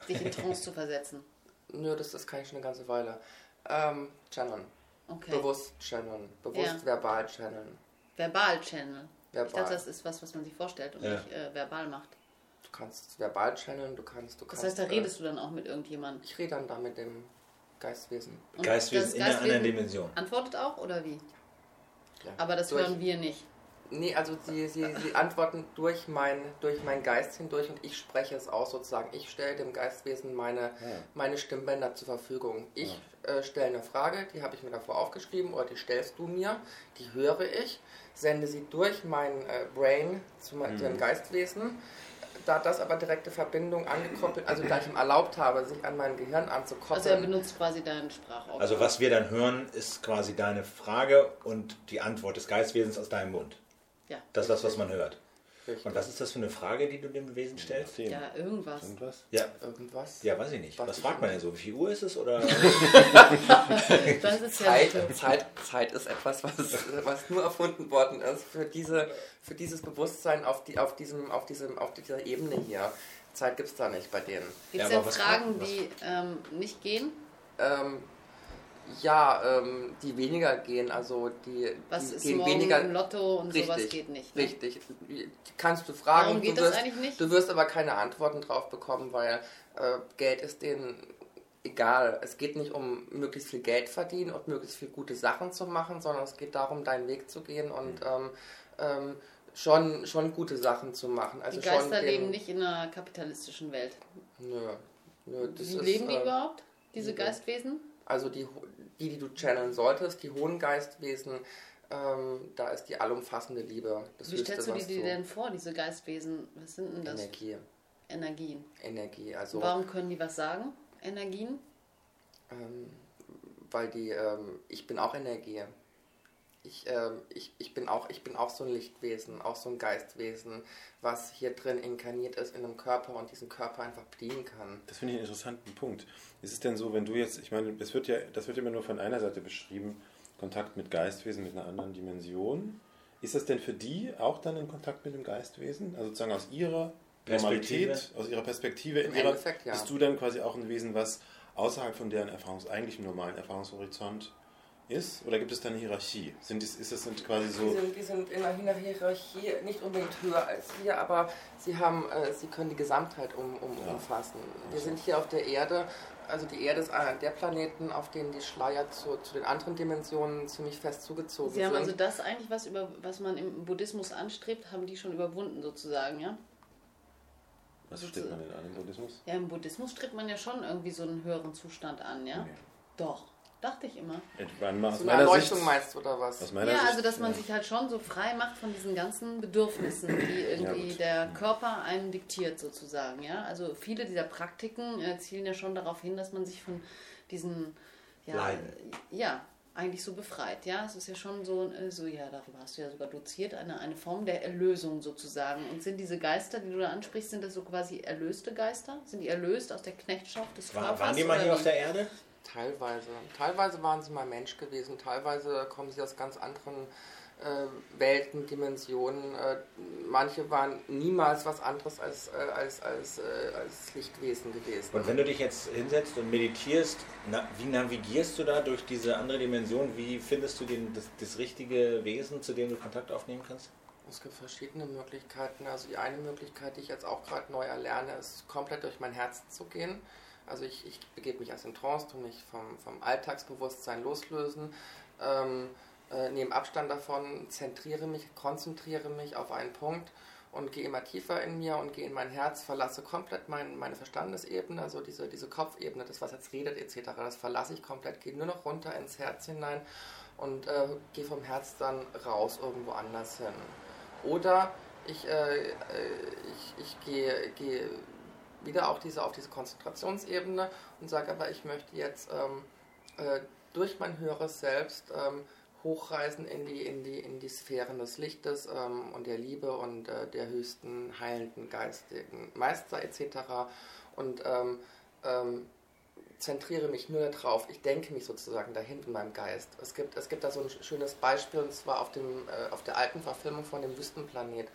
dich in Trance zu versetzen. Nö, das, das kann ich schon eine ganze Weile. Ähm, channeln. Okay. Bewusst channeln. Bewusst Ja. verbal channeln. Verbal-Channel. Ich Verbal. dachte, das ist was, was man sich vorstellt und Ja. nicht äh, verbal macht. Du kannst verbal channeln, du kannst, du Das kannst. heißt, da äh, redest du dann auch mit irgendjemandem. Ich rede dann da mit dem Geistwesen. Und Geistwesen das in einer anderen Dimension. Antwortet auch oder wie? Ja. Aber das Durch- hören wir nicht. Nee, also sie, sie, sie antworten durch mein, durch mein Geist hindurch und ich spreche es aus sozusagen. Ich stelle dem Geistwesen meine, meine Stimmbänder zur Verfügung. Ich äh, stelle eine Frage, die habe ich mir davor aufgeschrieben oder die stellst du mir, die höre ich, sende sie durch mein äh, Brain zu, mein, zu dem Geistwesen. Da das aber direkte Verbindung angekoppelt, also da ich ihm erlaubt habe, sich an mein Gehirn anzukoppeln. Also er benutzt quasi deinen Sprachaufnahme. Also was wir dann hören, ist quasi deine Frage und die Antwort des Geistwesens aus deinem Mund. ja. Das ist das, was man hört. Richtig. Und was ist das für eine Frage, die du dem Wesen stellst? Ja, irgendwas. Irgendwas? Ja, Irgendwas? ja, weiß ich nicht. Was Was fragt man denn so? Wie viel Uhr ist es? Oder? Das ist ja Zeit, Zeit, Zeit ist etwas, was, was nur erfunden worden ist für, diese, für dieses Bewusstsein auf, die, auf, diesem, auf, diesem, auf dieser Ebene hier. Zeit gibt es da nicht bei denen. Gibt Ja, es aber denn Fragen, was- die ähm, nicht gehen? Ähm, ja, ähm, die weniger gehen, also die, Was die ist gehen morgen weniger. Lotto und sowas Richtig, geht nicht? Ne? Richtig. Kannst du fragen. Warum geht du das wirst, eigentlich nicht? Du wirst aber keine Antworten drauf bekommen, weil äh, Geld ist denen egal. Es geht nicht um möglichst viel Geld verdienen und möglichst viel gute Sachen zu machen, sondern es geht darum, deinen Weg zu gehen und ähm, ähm, schon, schon gute Sachen zu machen. Also Die Geister schon den- leben nicht in einer kapitalistischen Welt. Nö. Nö, das Wie ist, leben die ähm, überhaupt, diese Liebe. Geistwesen? Also die, die, die du channeln solltest, die hohen Geistwesen, ähm, da ist die allumfassende Liebe. Das Wie Höchste, stellst du dir die denn vor, diese Geistwesen? Was sind denn das? Energie. Energien. Energie. Also, Warum können die was sagen? Energien? ähm, weil die, ähm, ich bin auch Energie. Ich, ähm, ich, ich, bin auch, ich bin auch so ein Lichtwesen, auch so ein Geistwesen, was hier drin inkarniert ist in einem Körper und diesen Körper einfach bedienen kann. Das finde ich einen interessanten Punkt. Ist es denn so, wenn du jetzt, ich meine, es wird ja, das wird immer nur von einer Seite beschrieben, Kontakt mit Geistwesen mit einer anderen Dimension. Ist das denn für die auch dann in Kontakt mit dem Geistwesen? Also sozusagen aus ihrer Perspektive? Normalität, aus ihrer Perspektive, in ihrer, Endeffekt, ja. bist du dann quasi auch ein Wesen, was außerhalb von deren Erfahrungs, eigentlichen normalen Erfahrungshorizont ist? Oder gibt es da eine Hierarchie? Sind, es- ist das sind quasi Die so, sind, die sind in einer Hierarchie nicht unbedingt höher als wir, aber sie, haben, äh, sie können die Gesamtheit um, um, Ja. umfassen. Wir sind hier auf der Erde, also die Erde ist einer der Planeten, auf denen die Schleier zu, zu den anderen Dimensionen ziemlich fest zugezogen Sie haben sind. also das eigentlich, was, über, was man im Buddhismus anstrebt, haben die schon überwunden sozusagen, ja? Was strebt man denn an im Buddhismus? Ja, im Buddhismus strebt man ja schon irgendwie so einen höheren Zustand an, ja? Nee. Doch, dachte ich immer. Etwa aus So eine meiner Erleuchtung Sicht, meinst du, oder was? aus meiner Ja, Sicht, also dass man ja. sich halt schon so frei macht von diesen ganzen Bedürfnissen, die irgendwie gut. der Körper einem diktiert sozusagen, ja. Also viele dieser Praktiken äh, zielen ja schon darauf hin, dass man sich von diesen, ja, Leiden. ja, eigentlich so befreit, ja. Es ist ja schon so, äh, so ja, darüber hast du ja sogar doziert, eine, eine Form der Erlösung sozusagen. Und sind diese Geister, die du da ansprichst, sind das so quasi erlöste Geister? Sind die erlöst aus der Knechtschaft des War, Körpers? waren die mal oder hier wie? auf der Erde? Teilweise. Teilweise waren sie mal Mensch gewesen, teilweise kommen sie aus ganz anderen äh, Welten, Dimensionen. Äh, manche waren niemals was anderes als, äh, als, als, äh, als Lichtwesen gewesen. Und wenn du dich jetzt hinsetzt und meditierst, na, wie navigierst du da durch diese andere Dimension? Wie findest du den, das, das richtige Wesen, zu dem du Kontakt aufnehmen kannst? Es gibt verschiedene Möglichkeiten. Also die eine Möglichkeit, die ich jetzt auch gerade neu erlerne, ist komplett durch mein Herz zu gehen. Also ich, ich begebe mich erst in Trance, tue mich vom, vom Alltagsbewusstsein loslösen, ähm, äh, nehme Abstand davon, zentriere mich, konzentriere mich auf einen Punkt und gehe immer tiefer in mir und gehe in mein Herz, verlasse komplett mein, meine Verstandesebene, also diese, diese Kopfebene, das was jetzt redet etc., das verlasse ich komplett, gehe nur noch runter ins Herz hinein und äh, gehe vom Herz dann raus irgendwo anders hin. Oder ich, äh, äh, ich, ich gehe, gehe wieder auch diese, auf diese Konzentrationsebene und sage aber, ich möchte jetzt ähm, äh, durch mein höheres Selbst ähm, hochreisen in die, in, die, in die Sphären des Lichtes ähm, und der Liebe und äh, der höchsten heilenden geistigen Meister etc. Und ähm, ähm, zentriere mich nur darauf. Ich denke mich sozusagen dahin in meinem Geist. Es gibt, es gibt da so ein schönes Beispiel und zwar auf, dem, äh, auf der alten Verfilmung von dem Wüstenplanet.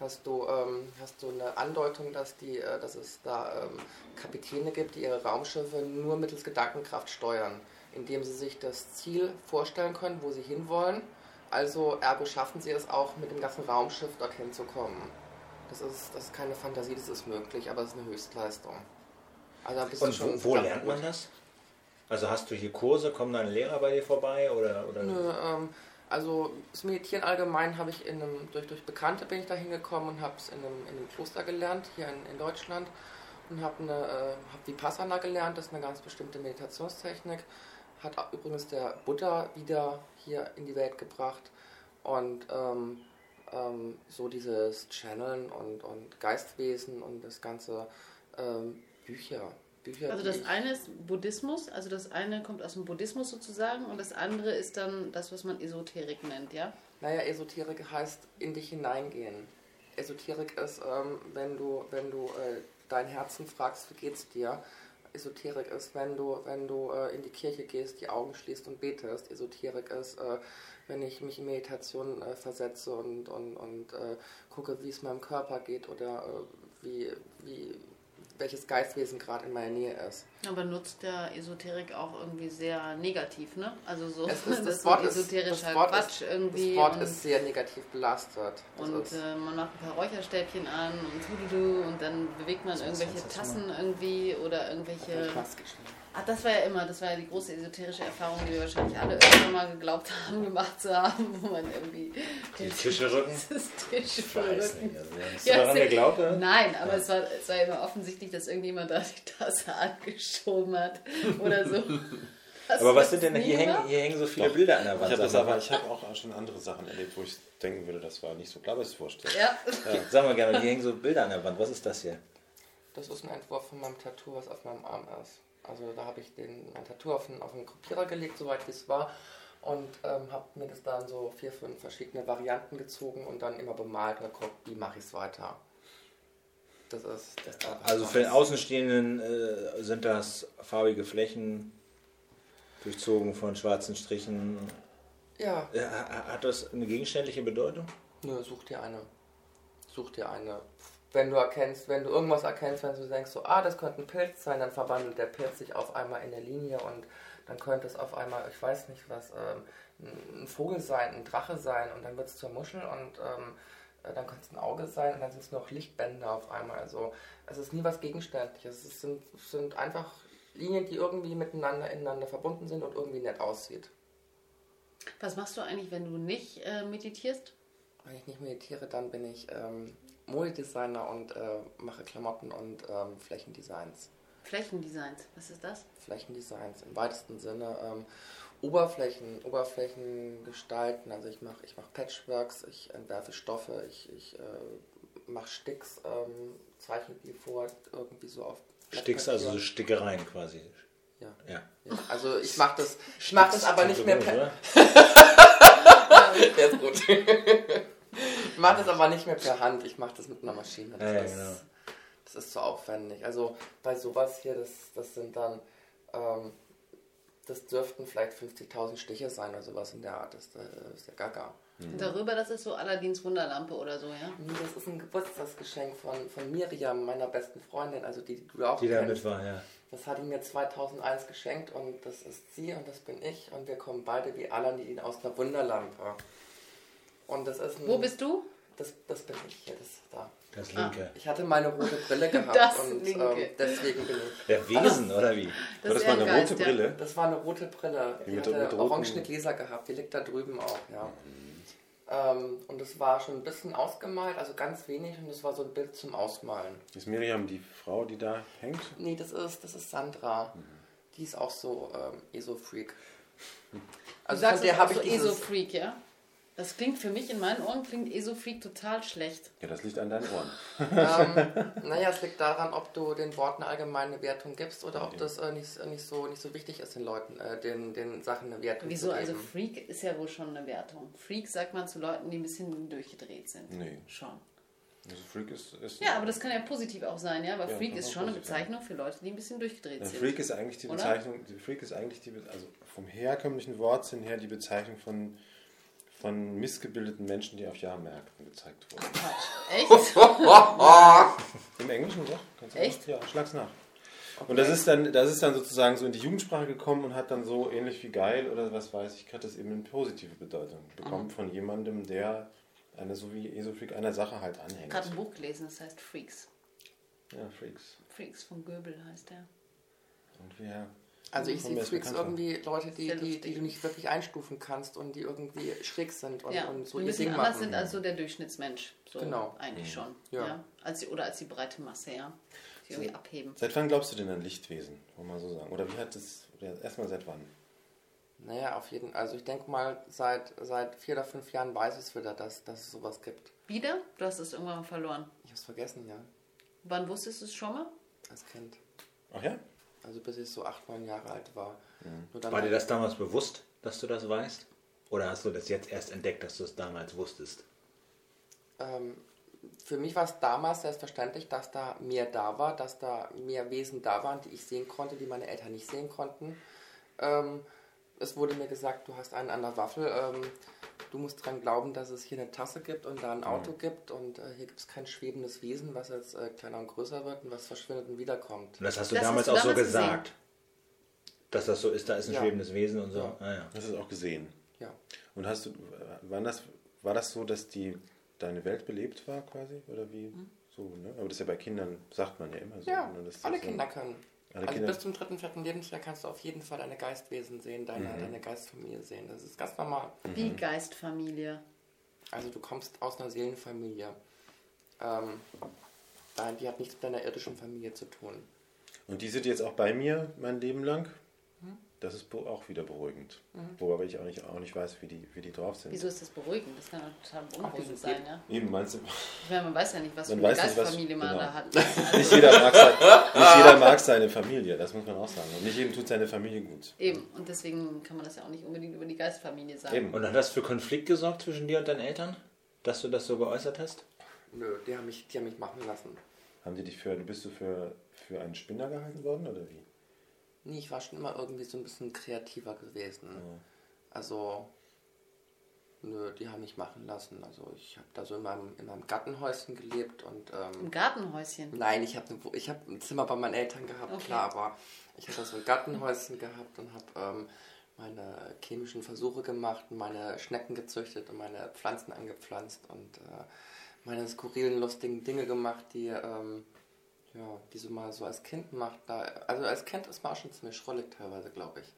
Hast du, ähm, hast du eine Andeutung, dass, die, äh, dass es da ähm, Kapitäne gibt, die ihre Raumschiffe nur mittels Gedankenkraft steuern, indem sie sich das Ziel vorstellen können, wo sie hinwollen. Also ergo schaffen sie es auch mit dem ganzen Raumschiff dorthin zu kommen. Das ist, das ist keine Fantasie, das ist möglich, aber es ist eine Höchstleistung. Also da Und wo, wo lernt man das? Also hast du hier Kurse, kommen deine Lehrer bei dir vorbei oder, oder Nö, ähm, also das Meditieren allgemein habe ich in einem, durch, durch Bekannte bin ich da hingekommen und habe es in einem, in einem Kloster gelernt, hier in, in Deutschland. Und habe eine, äh, hab Vipassana gelernt, das ist eine ganz bestimmte Meditationstechnik. Hat übrigens der Buddha wieder hier in die Welt gebracht. Und ähm, ähm, so dieses Channeln und, und Geistwesen und das ganze ähm, Bücher. Also das eine ist Buddhismus, also das eine kommt aus dem Buddhismus sozusagen und das andere ist dann das, was man Esoterik nennt, ja? Naja, Esoterik heißt in dich hineingehen. Esoterik ist, ähm, wenn du, wenn du äh, dein Herzen fragst, wie geht's dir? Esoterik ist, wenn du, wenn du äh, in die Kirche gehst, die Augen schließt und betest. Esoterik ist, äh, wenn ich mich in Meditation äh, versetze und, und, und äh, gucke, wie es meinem Körper geht oder äh, wie, wie, welches Geistwesen gerade in meiner Nähe ist. Aber nutzt der Esoterik auch irgendwie sehr negativ, ne? Also so, Es ist, das das ist so Wort ist, esoterischer das Wort Quatsch ist, irgendwie. Das Wort und ist sehr negativ belastet. Das und ist, äh, man macht ein paar Räucherstäbchen an und tududu und dann bewegt man irgendwelche Tassen irgendwie oder irgendwelche. Ich. Ah, das war ja immer, das war ja die große esoterische Erfahrung, die wir wahrscheinlich alle irgendwann mal geglaubt haben, gemacht zu haben, wo man irgendwie die Tische rücken? das Tisch Ich weiß verrücken. nicht. Also, hast Ja, du daran sehr- geglaubt? Oder? Nein, aber Ja. es, war, es war immer offensichtlich, dass irgendjemand da die Tasse angeschoben hat oder so. Hast Aber was sind denn, hier hängen, hier hängen so viele Doch. Bilder an der Ich Wand. habe Sag mal, aber, ich habe auch schon andere Sachen erlebt, wo ich denken würde, das war nicht so klar, aber es ist wurscht. Ja. ja, sag mal gerne, hier hängen so Bilder an der Wand. Was ist das hier? Das ist ein Entwurf von meinem Tattoo, was auf meinem Arm ist. Also da habe ich den, mein Tattoo auf einen, auf einen Kopierer gelegt, soweit wie es war. Und ähm, habe mir das dann so vier, fünf verschiedene Varianten gezogen und dann immer bemalt und geguckt, wie mache ich es weiter. Das ist das Also so. für den Außenstehenden äh, sind das farbige Flächen, durchzogen von schwarzen Strichen. Ja, Äh, hat das eine gegenständliche Bedeutung? nö, such dir eine. Such dir eine. Wenn du erkennst, wenn du irgendwas erkennst, wenn du denkst so, ah, das könnte ein Pilz sein, dann verwandelt der Pilz sich auf einmal in der Linie und dann könnte es auf einmal, ich weiß nicht was, ähm, ein Vogel sein, ein Drache sein und dann wird es zur Muschel und ähm, äh, dann könnte es ein Auge sein und dann sind es noch Lichtbänder auf einmal. Also es ist nie was Gegenständliches. Es sind, es sind einfach Linien, die irgendwie miteinander ineinander verbunden sind und irgendwie nett aussieht. Was machst du eigentlich, wenn du nicht äh, meditierst? Wenn ich nicht meditiere, dann bin ich ähm, Modedesigner und äh, mache Klamotten und ähm, Flächendesigns. Flächendesigns, was ist das? Flächendesigns im weitesten Sinne. Ähm, Oberflächen, Oberflächen gestalten. Also ich mache ich mach Patchworks, ich entwerfe Stoffe, ich, ich äh, mache Sticks, ähm, zeichne die vor, irgendwie so auf. Sticks, also so Stickereien quasi. Ja. Ja. ja. Also ich mache das, ich mach das aber nicht mehr per, Oder? Der ist gut. Ich mache das aber nicht mehr per Hand, ich mache das mit einer Maschine. Das, Ja, ja, ist, genau. das ist zu aufwendig. Also bei sowas hier, das, das sind dann, ähm, das dürften vielleicht 50.000 Stiche sein oder sowas in der Art. Das, das ist ja gaga. Und darüber, das ist so Aladins Wunderlampe oder so, ja? Das ist ein Geburtstagsgeschenk von, von Miriam, meiner besten Freundin, also die, die du auch Die da mit war, ja. Das hat die mir 2001 geschenkt und das ist sie und das bin ich und wir kommen beide wie Aladdin aus einer Wunderlampe. Und das ist ein, Wo bist du? Das, das bin ich hier, das da. Das linke. Ich hatte meine rote Brille gehabt Das und Linke. ähm, deswegen bin ich. Der Wesen, oder wie? War das mal eher eine ein rote. Brille? Das war eine rote Brille. Die Mit- hatte mit orangene Gläser gehabt. Die liegt da drüben auch, ja. Ähm, und es war schon ein bisschen ausgemalt, also ganz wenig und es war so ein Bild zum Ausmalen. Ist Miriam die Frau, die da hängt? Nee, das ist, das ist Sandra. Die ist auch so ähm, ESO-Freak. Du Also sagst von der habe ich so dieses... ESO-Freak, ja? Das klingt für mich in meinen Ohren, klingt ESO-Freak total schlecht. Ja, das liegt an deinen Ohren. ähm, naja, es liegt daran, ob du den Worten allgemeine Wertung gibst oder ob das äh, nicht, nicht, so, nicht so wichtig ist, den Leuten, äh, den, den Sachen eine Wertung Wieso? zu Also geben. Freak ist ja wohl schon eine Wertung. Freak sagt man zu Leuten, die ein bisschen durchgedreht sind. Nee. Schon. Also Freak ist. ist Ja, aber das kann ja positiv auch sein, ja? Aber Ja, Freak ist schon eine positiv sein. Bezeichnung für Leute, die ein bisschen durchgedreht Ja, sind. Freak ist eigentlich die? Bezeichnung, die Freak ist eigentlich die, also vom herkömmlichen Wortsinn her die Bezeichnung von, von missgebildeten Menschen, die auf Jahrmärkten gezeigt wurden. Quatsch. Echt? Im Englischen doch? Kannst du Echt? Ja, schlag's nach. Und das ist, dann, das ist dann sozusagen so in die Jugendsprache gekommen und hat dann so ähnlich wie geil oder was weiß ich, hat das eben eine positive Bedeutung bekommen von jemandem, der eine, so wie Esofreak einer Sache halt Ich habe anhängt. gerade ein Buch gelesen, das heißt Freaks. Ja, Freaks. Freaks von Goebel heißt der. Und wir, Also ich Kommen sehe Freaks irgendwie Leute, die, die, die du nicht wirklich einstufen kannst und die irgendwie schräg sind und, ja, und so ein ihr bisschen Ding anders machen. sind als so der Durchschnittsmensch. So Genau. Eigentlich schon. Ja. Ja. Als die, oder als die breite Masse, ja. Die irgendwie abheben. seit wann glaubst du denn an Lichtwesen, wollen wir mal so sagen? Oder wie hat das, oder erstmal seit wann? Naja, auf jeden Also ich denke mal, seit, seit vier oder fünf Jahren weiß es wieder, dass, dass es sowas gibt. Wieder? Du hast es irgendwann mal verloren. Ich hab's vergessen, ja, Wann wusstest du es schon mal? als Kind. Ach ja? Also bis ich so acht, neun Jahre alt war. Dann War dir das damals bewusst, dass du das weißt? Oder hast du das jetzt erst entdeckt, dass du es damals wusstest? ähm, für mich war es damals selbstverständlich, dass da mehr da war, dass da mehr Wesen da waren, die ich sehen konnte, die meine Eltern nicht sehen konnten. Ähm, es wurde mir gesagt, du hast einen an der Waffel. Ähm, du musst dran glauben, dass es hier eine Tasse gibt und da ein Auto gibt und äh, hier gibt es kein schwebendes Wesen, was jetzt äh, kleiner und größer wird und was verschwindet und wiederkommt. Und das hast du Das damals hast du auch so damals gesagt. Dass das so ist, da ist ein Ja. schwebendes Wesen und so. Ja. Ah, ja. Hast du es auch gesehen? Ja. Und hast du, war das, war das so, dass die deine Welt belebt war quasi? Oder wie? So, ne? Aber das ist ja bei Kindern, sagt man ja immer so. Ja, ne? alle das so- Kinder können. Alle also Kinder- bis zum dritten, vierten Lebensjahr kannst du auf jeden Fall deine Geistwesen sehen, deine, Mhm. deine Geistfamilie sehen. Das ist ganz normal. Die Geistfamilie. Also du kommst aus einer Seelenfamilie. Ähm, die hat nichts mit deiner irdischen Familie zu tun. Und die sind jetzt auch bei mir mein Leben lang. Mhm. Das ist auch wieder beruhigend. Wobei ich auch nicht, auch nicht weiß, wie die, wie die drauf sind. Wieso ist das beruhigend? Das kann doch total Ach, sind sein, ja? Eben, meinst du? Ich meine, man weiß ja nicht, was für Man eine weiß nicht, was- Geistfamilie man genau. da hat. Nicht jeder, mag sein, nicht jeder mag seine Familie, das muss man auch sagen. Und nicht jedem tut seine Familie gut. Eben, und deswegen kann man das ja auch nicht unbedingt über die Geistfamilie sagen. Eben. Und hat das für Konflikt gesorgt zwischen dir und deinen Eltern? Dass du das so geäußert hast? Nö, die haben mich, die haben mich machen lassen. Haben die dich für, bist du für, für einen Spinner gehalten worden oder wie? Nee, ich war schon immer irgendwie so ein bisschen kreativer gewesen. Also, nö, die haben mich machen lassen. Also ich habe da so in meinem, in meinem Gartenhäuschen gelebt und Im ähm, Gartenhäuschen. nein, ich habe ich hab ein Zimmer bei meinen Eltern gehabt, Okay. klar, aber ich habe da so ein Gartenhäuschen gehabt und habe ähm, meine chemischen Versuche gemacht, und meine Schnecken gezüchtet und meine Pflanzen angepflanzt und äh, meine skurrilen, lustigen Dinge gemacht, die, ähm, ja, die so mal so als Kind macht. Da, also als Kind ist man auch schon ziemlich schrullig teilweise, glaube ich.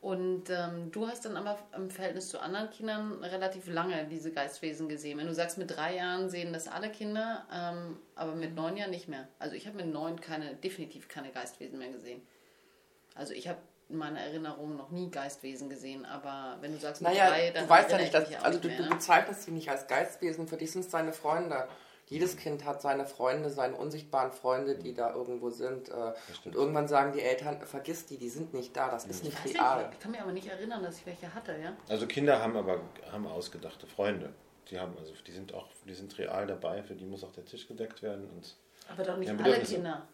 Und ähm, du hast dann aber im Verhältnis zu anderen Kindern relativ lange diese Geistwesen gesehen. Wenn du sagst, mit drei Jahren sehen das alle Kinder, ähm, aber mit neun Jahren nicht mehr. Also ich habe mit neun keine, definitiv keine Geistwesen mehr gesehen. Also ich habe in meiner Erinnerung noch nie Geistwesen gesehen, aber wenn du sagst mit Naja, drei, dann du weißt ja nicht, ich dass, also du, mehr, du ne? bezeichnest sie nicht als Geistwesen, für dich sind es deine Freunde. Jedes Kind hat seine Freunde, seine unsichtbaren Freunde, die da irgendwo sind. Äh, und irgendwann sagen die Eltern, vergiss die, die sind nicht da, das ist nicht Ich real. nicht, ich kann mich aber nicht erinnern, dass ich welche hatte, ja? Also Kinder haben aber haben ausgedachte Freunde. Die haben also die sind auch die sind real dabei, für die muss auch der Tisch gedeckt werden und Aber doch nicht alle. Kinder.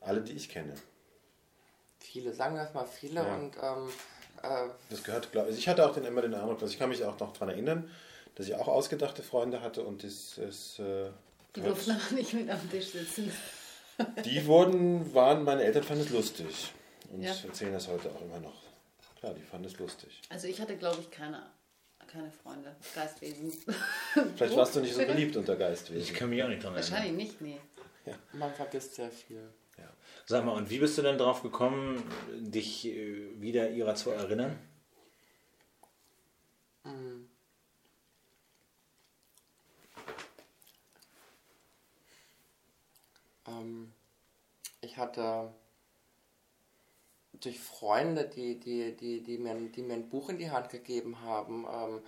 alle, die ich kenne. Viele, sagen wir es mal viele Ja. und ähm, äh, Das gehört, glaube ich. Ich hatte auch den, immer den Eindruck, also ich kann mich auch noch daran erinnern, dass ich auch ausgedachte Freunde hatte und das ist, äh, Die durften aber nicht mit am Tisch sitzen. die wurden, waren, meine Eltern fanden es lustig und Ja. erzählen das heute auch immer noch. Klar, die fanden es lustig. Also ich hatte, glaube ich, keine, keine Freunde, Geistwesen. Vielleicht warst du nicht so beliebt unter Geistwesen. Ich kann mich auch nicht dran erinnern. Wahrscheinlich nicht, nee. man vergisst sehr viel. Ja. Sag mal, und wie bist du denn drauf gekommen, dich äh, wieder ihrer zu erinnern? Mhm. Ähm, ich hatte durch Freunde, die, die, die, die, mir, die mir ein Buch in die Hand gegeben haben. Ähm,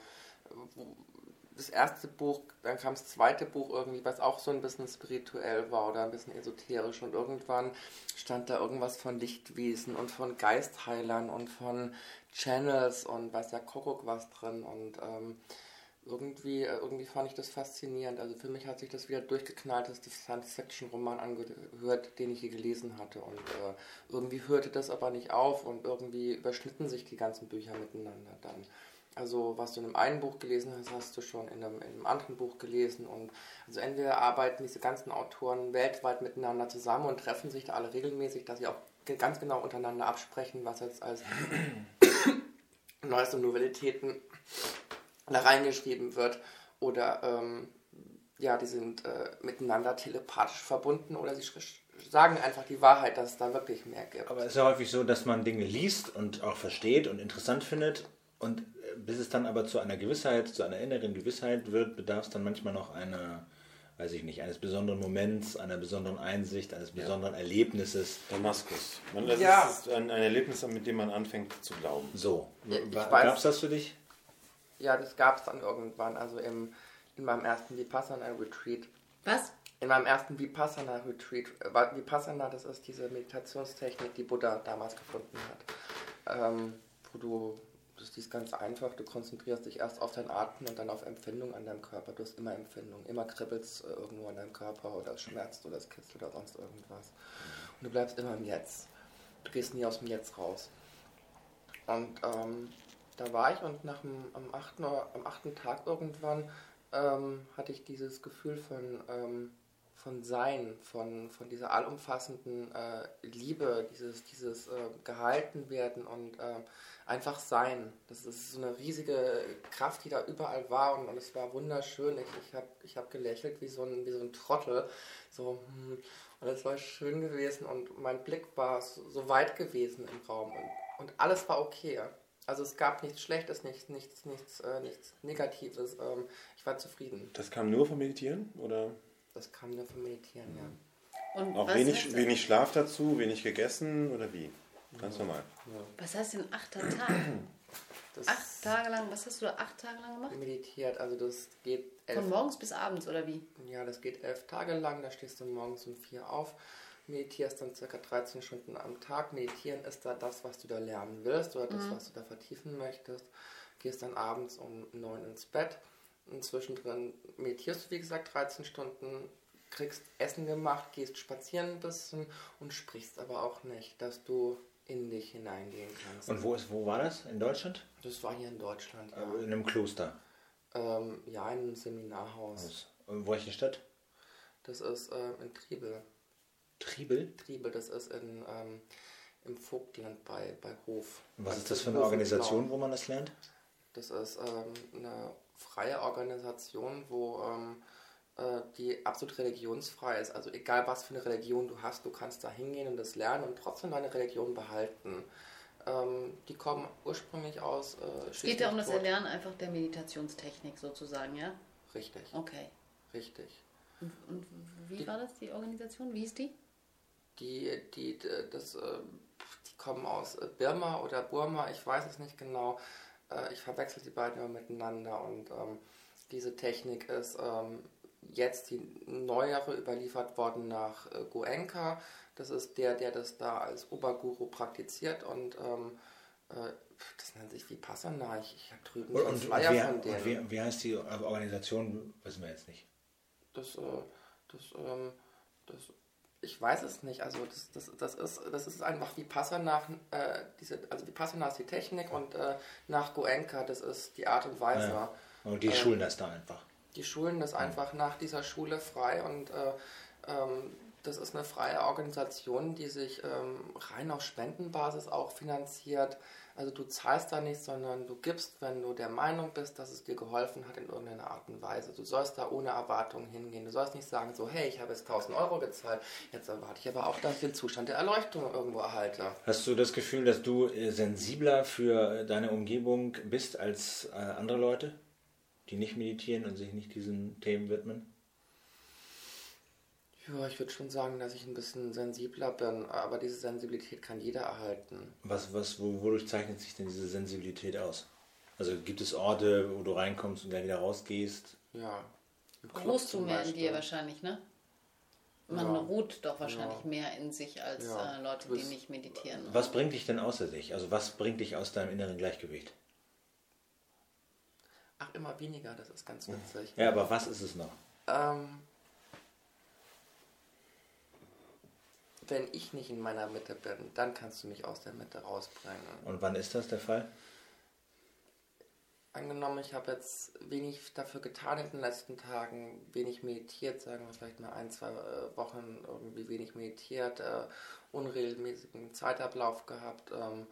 das erste Buch, dann kam das zweite Buch irgendwie, was auch so ein bisschen spirituell war oder ein bisschen esoterisch. Und irgendwann stand da irgendwas von Lichtwesen und von Geistheilern und von Channels und weiß ja Kuckuck was drin. Und ähm, irgendwie, äh, irgendwie fand ich das faszinierend. Also für mich hat sich das wieder durchgeknallt, dass das Science-Fiction-Roman angehört, den ich hier gelesen hatte. Und äh, irgendwie hörte das aber nicht auf und irgendwie überschnitten sich die ganzen Bücher miteinander dann. Also was du in einem einen Buch gelesen hast, hast du schon in einem, in einem anderen Buch gelesen. Und also entweder arbeiten diese ganzen Autoren weltweit miteinander zusammen und treffen sich da alle regelmäßig, dass sie auch ganz genau untereinander absprechen, was jetzt als neueste Novellitäten da reingeschrieben wird. Oder ähm, ja, die sind äh, miteinander telepathisch verbunden oder sie sagen einfach die Wahrheit, dass es da wirklich mehr gibt. Aber es ist ja häufig so, dass man Dinge liest und auch versteht und interessant findet und äh, bis es dann aber zu einer Gewissheit, zu einer inneren Gewissheit wird, bedarf es dann manchmal noch einer, weiß ich nicht, eines besonderen Moments, einer besonderen Einsicht, eines besonderen Erlebnisses. Damaskus. Man, das Ja. ist ein, ein Erlebnis, mit dem man anfängt zu glauben. So, Ja, weiß. gab's das für dich? Ja, das gab es dann irgendwann, also im, in meinem ersten Vipassana-Retreat. Was? In meinem ersten Vipassana-Retreat. Vipassana, das ist diese Meditationstechnik, die Buddha damals gefunden hat. Ähm, wo du, das ist ganz einfach, du konzentrierst dich erst auf deinen Atem und dann auf Empfindung an deinem Körper. Du hast immer Empfindung, immer kribbelt es irgendwo an deinem Körper oder es schmerzt oder es kitzelt oder sonst irgendwas. Und du bleibst immer im Jetzt. Du gehst nie aus dem Jetzt raus. Und ähm, da war ich und nach dem, am, achten, am achten Tag irgendwann ähm, hatte ich dieses Gefühl von, ähm, von Sein, von, von dieser allumfassenden äh, Liebe, dieses, dieses äh, Gehaltenwerden und äh, einfach Sein. Das ist so eine riesige Kraft, die da überall war und, und es war wunderschön. Ich, ich habe ich hab gelächelt wie so, ein, wie so ein Trottel. So, hm, und es war schön gewesen und mein Blick war so, so weit gewesen im Raum und, und alles war okay. Also es gab nichts Schlechtes, nichts, nichts, nichts, äh, nichts Negatives. Ähm, ich war zufrieden. Das kam nur vom Meditieren? Oder Das kam nur vom Meditieren, ja. Und auch wenig, wenig Schlaf dazu, wenig gegessen oder wie? Ganz normal. was heißt denn achter Tag? Das acht Tage lang, was hast du da acht Tage lang gemacht? meditiert, also das geht elf, Von morgens bis abends oder wie? ja, das geht elf Tage lang, da stehst du morgens um vier auf, meditierst dann circa 13 Stunden am Tag. Meditieren ist da das, was du da lernen willst oder das, was du da vertiefen möchtest. Gehst dann abends um neun ins Bett. Und zwischendrin meditierst du, wie gesagt, 13 Stunden, kriegst Essen gemacht, gehst spazieren ein bisschen und sprichst aber auch nicht, dass du in dich hineingehen kannst. Und wo, ist, wo war das? In Deutschland? das war hier in Deutschland, ja. In einem Kloster. Ähm, ja, in einem Seminarhaus. Und wo welche Stadt? Das ist ähm, in Triebel. Triebel? Triebel, das ist in, ähm, im Vogtland bei, bei Hof. Was Also ist das für eine Organisation, wo man das lernt? Das ist ähm, eine freie Organisation, wo ähm, äh, die absolut religionsfrei ist. Also egal was für eine Religion du hast, du kannst da hingehen und das lernen und trotzdem deine Religion behalten. Ähm, die kommen ursprünglich aus. Äh, Es geht ja um das. Erlernen einfach der Meditationstechnik sozusagen, ja? Richtig, Okay. richtig. Und, und wie war das, die Organisation? Wie hieß die? Die, die, das, äh, die kommen aus äh, Birma oder Burma, ich weiß es nicht genau. Äh, Ich verwechsel die beiden immer miteinander und ähm, diese Technik ist ähm, jetzt die neuere überliefert worden nach äh, Goenka. Das ist der, der das da als Oberguru praktiziert und ähm, äh, das nennt sich Vipassana. Ich, ich habe drüben Und, und, Flyer wer, von denen. wie, wie heißt die Organisation? Wissen wir jetzt nicht. Das, äh, das, ähm, das, ich weiß es nicht. Also das, das, das ist, das ist einfach Vipassana, äh, diese, also Vipassana ist die Technik und äh, nach Goenka, das ist die Art und Weise. Ja. Und die Ähm, schulen das da einfach. Die schulen das einfach nach dieser Schule frei und äh, ähm, das ist eine freie Organisation, die sich ähm, rein auf Spendenbasis auch finanziert. Also du zahlst da nicht, sondern du gibst, wenn du der Meinung bist, dass es dir geholfen hat in irgendeiner Art und Weise. Du sollst da ohne Erwartung hingehen. Du sollst nicht sagen, so, hey, ich habe jetzt 1000 Euro gezahlt, jetzt erwarte ich aber auch, dass ich den Zustand der Erleuchtung irgendwo erhalte. Hast du das Gefühl, dass du äh, sensibler für deine Umgebung bist als äh, andere Leute, die nicht meditieren und sich nicht diesen Themen widmen? Ja, ich würde schon sagen, dass ich ein bisschen sensibler bin, aber diese Sensibilität kann jeder erhalten. Was, was, wo, wodurch zeichnet sich denn diese Sensibilität aus? Also gibt es Orte, wo du reinkommst und dann wieder rausgehst? Ja. Zum mehr in dir wahrscheinlich, ne? Man Ja. ruht doch wahrscheinlich Ja. mehr in sich als Ja. äh, Leute, Du die bist- nicht meditieren. Was bringt dich denn außer dich? Also was bringt dich aus deinem inneren Gleichgewicht? Ach, immer weniger, das ist ganz witzig. Ja, aber was ist es noch? Ähm, wenn ich nicht in meiner Mitte bin, dann kannst du mich aus der Mitte rausbringen. Und wann ist das der Fall? Angenommen, ich habe jetzt wenig dafür getan in den letzten Tagen, wenig meditiert, sagen wir vielleicht mal ein, zwei äh, Wochen irgendwie wenig meditiert, äh, unregelmäßigen Zeitablauf gehabt ähm,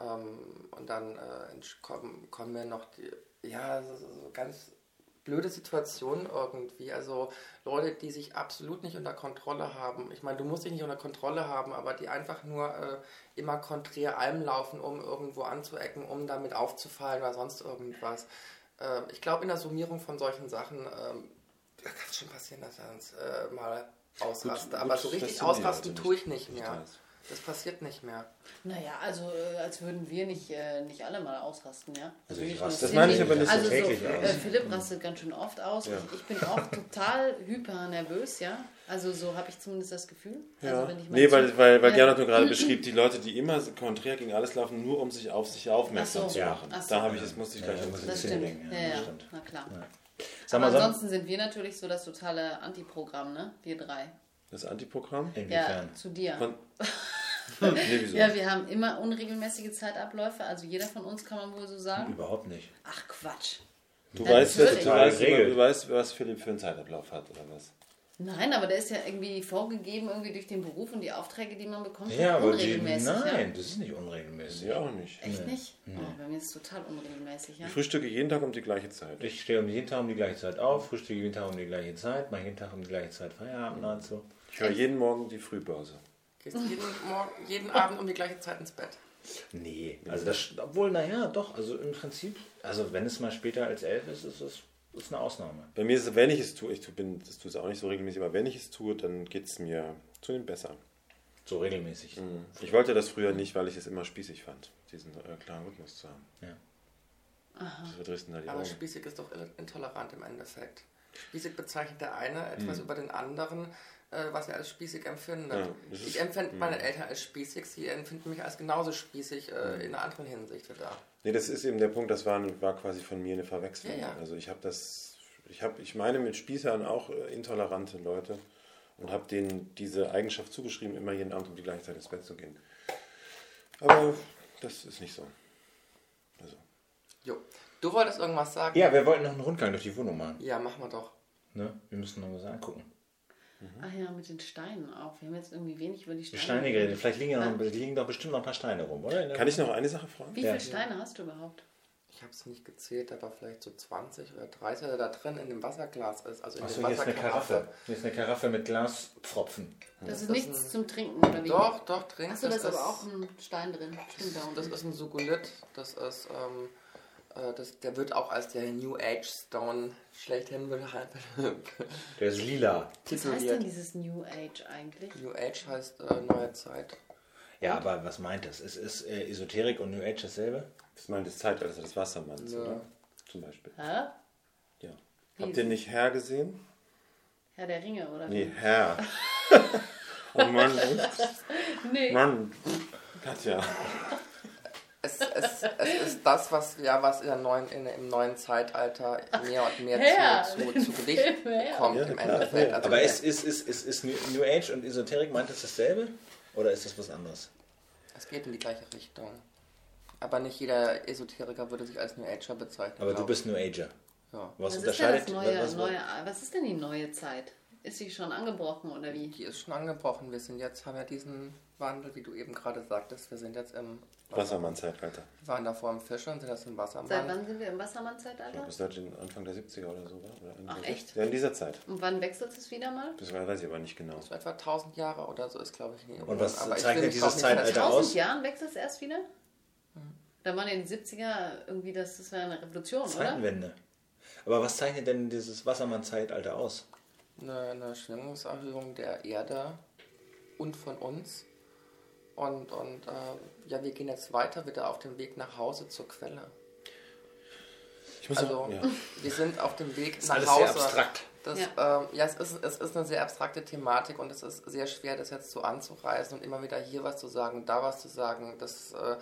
ähm, und dann äh, kommen, kommen mir noch die, ja, so so ganz blöde Situationen irgendwie. Also Leute, die sich absolut nicht unter Kontrolle haben. Ich meine, du musst dich nicht unter Kontrolle haben, aber die einfach nur äh, immer konträr allem laufen, um irgendwo anzuecken, um damit aufzufallen oder sonst irgendwas. Äh, ich glaube, in der Summierung von solchen Sachen da kann es schon passieren, dass er uns äh, mal ausraste. gut, aber so richtig ausrasten Leute tue nicht. ich nicht Nicht mehr. alles. Das passiert nicht mehr. Naja, also äh, als würden wir nicht, äh, nicht alle mal ausrasten, ja? Also ich nicht nur raste- Das meine ich aber nicht so also täglich so, aus. Äh, Philipp rastet ganz schön oft aus. Ja. Ich, ich bin auch total hyper nervös, ja? Also so habe ich zumindest das Gefühl. Ja. Also wenn ich nee, weil, weil, weil. Diana hat nur gerade beschrieben, die Leute, die immer so konträr gegen alles laufen, nur um sich auf sich aufmerksam so. zu machen. Ach so. Da habe ich, das musste ich Ja, gleich ja, muss Das Bisschen stimmt. denken, Ja, ja, stimmt. na klar. Sag Aber ansonsten sind wir natürlich so das totale Antiprogramm, ne? Wir drei. Das Antiprogramm? inwiefern? Ja, zu dir. Von, nee, wieso? Ja, wir haben immer unregelmäßige Zeitabläufe, also jeder von uns kann man wohl so sagen. Überhaupt nicht. Ach Quatsch. du, Ja, weißt, natürlich. du, weißt, du weißt, was Philipp für einen Zeitablauf hat, oder was? Nein, aber der ist ja irgendwie vorgegeben, irgendwie durch den Beruf und die Aufträge, die man bekommt, Ja, aber die, unregelmäßig. nein, das ist nicht unregelmäßig. Sie auch nicht. Ja? Echt nicht? Oh, bei mir ist es total unregelmäßig, ja. Ich frühstücke jeden Tag um die gleiche Zeit. Ich stehe um jeden Tag um die gleiche Zeit auf, frühstücke jeden Tag um die gleiche Zeit, mache jeden Tag um die gleiche Zeit Feierabend und so. Ich höre jeden Morgen die Frühpause. Gehst jeden, Morgen, jeden Abend um die gleiche Zeit ins Bett. Nee, also das, obwohl, naja, doch, also im Prinzip, also wenn es mal später als elf ist, ist es ist eine Ausnahme. Bei mir ist es, wenn ich es tue, ich bin, das tue es auch nicht so regelmäßig, aber wenn ich es tue, dann geht es mir zunehmend besser. So regelmäßig. Ich wollte das früher nicht, weil ich es immer spießig fand, diesen äh, klaren Rhythmus zu haben. Ja. Das verdrehst dann da die Aber Augen. spießig ist doch intolerant im Endeffekt. Spießig bezeichnet der eine etwas Mhm. über den anderen, was er als spießig empfindet. Ja, ich empfinde Mhm. meine Eltern als spießig, sie empfinden mich als genauso spießig äh, in einer anderen Hinsicht wieder. Nee, das ist eben der Punkt, das war, war quasi von mir eine Verwechslung. Ja, ja. Also ich habe das, ich habe, ich meine mit Spießern auch äh, intolerante Leute und habe denen diese Eigenschaft zugeschrieben, immer jeden Abend um die gleiche Zeit ins Bett zu gehen. Aber das ist nicht so. Also, Jo. Du wolltest irgendwas sagen? Ja, wir wollten noch einen Rundgang durch die Wohnung machen. Ja, machen wir doch. Ne? Wir müssen noch was angucken. Ach ja, mit den Steinen auch. Wir haben jetzt irgendwie wenig über die Die Steine. Steine geredet. Vielleicht liegen, ja noch, liegen doch bestimmt noch ein paar Steine rum, oder? Kann ich noch eine Sache fragen? Wie Ja. viele Steine hast du überhaupt? ich habe es nicht gezählt, aber vielleicht so 20 oder 30 oder da drin in dem Wasserglas ist. Also in Achso, dem hier ist eine Wasserkaraffe. Karaffe. Hier ist eine Karaffe mit Glaspfropfen. Das ist Das nichts ein- zum Trinken, oder wie? Doch, doch, trinkt. Achso, da ist aber auch ein Stein drin. Stimmt, da Das ist ein Sukulit. Das ist, ähm, äh, das, der wird auch als der New Age Stone schlechthin be- halt Der ist lila. Was heißt denn dieses New Age eigentlich? New Age heißt äh, neue Zeit. Ja, aber was meint das? Ist, ist äh, Esoterik und New Age dasselbe? Das meint das Zeitalter des Wassermanns, Ja. oder? Zum Beispiel. Hä? Ja. Wie? Habt ihr nicht Herr gesehen? Herr der Ringe, oder? Nee, Herr. oh Mann? Nee. Mann. Katja. Es, es, es ist das, was, ja, was in der neuen, in, im neuen Zeitalter mehr und mehr Herr. zu, zu, zu Gewicht Herr. kommt Ja, im klar, Endeffekt. ja. Also Aber ist, ist, ist, ist, ist New Age und Esoterik, meint das dasselbe? Oder ist das was anderes? es geht in die gleiche Richtung. Aber nicht jeder Esoteriker würde sich als New Ager bezeichnen. Aber du bist New Ager. Ja. Was, Was ist denn unterscheidet das neue, was, was, neue, was ist denn die neue Zeit? Ist sie schon angebrochen oder wie? Die ist schon angebrochen. Wir sind jetzt, haben ja diesen Wandel, wie du eben gerade sagtest. Wir sind jetzt im Wassermann-Zeitalter. Wir waren davor im Fische und sind jetzt im Wassermann. Seit wann sind wir im Wassermann-Zeitalter? seit den Anfang der 70er oder so. Oder Ende Ach, echt? 60er. Ja, in dieser Zeit. Und wann wechselt es wieder mal? Das weiß ich aber nicht genau. So etwa 1000 Jahre oder so ist, glaube ich, nie. Und was Aber ich zeichnet dieses Zeitalter aus? 1000 Jahren wechselt es erst wieder? Da waren in den 70er irgendwie, das, das war eine Revolution, oder? Zeitenwende. Aber was zeichnet denn dieses Wassermann-Zeitalter aus? Eine, eine Schwingungserhöhung der Erde und von uns. Und, und äh, ja, wir gehen jetzt weiter wieder auf dem Weg nach Hause zur Quelle. Ich muss Also, auch, ja. wir sind auf dem Weg ist nach alles Hause. sehr abstrakt. Das, Ja. ja, ähm, ja es, ist, es ist eine sehr abstrakte Thematik und es ist sehr schwer, das jetzt so anzureißen und immer wieder hier was zu sagen, da was zu sagen. Das, äh,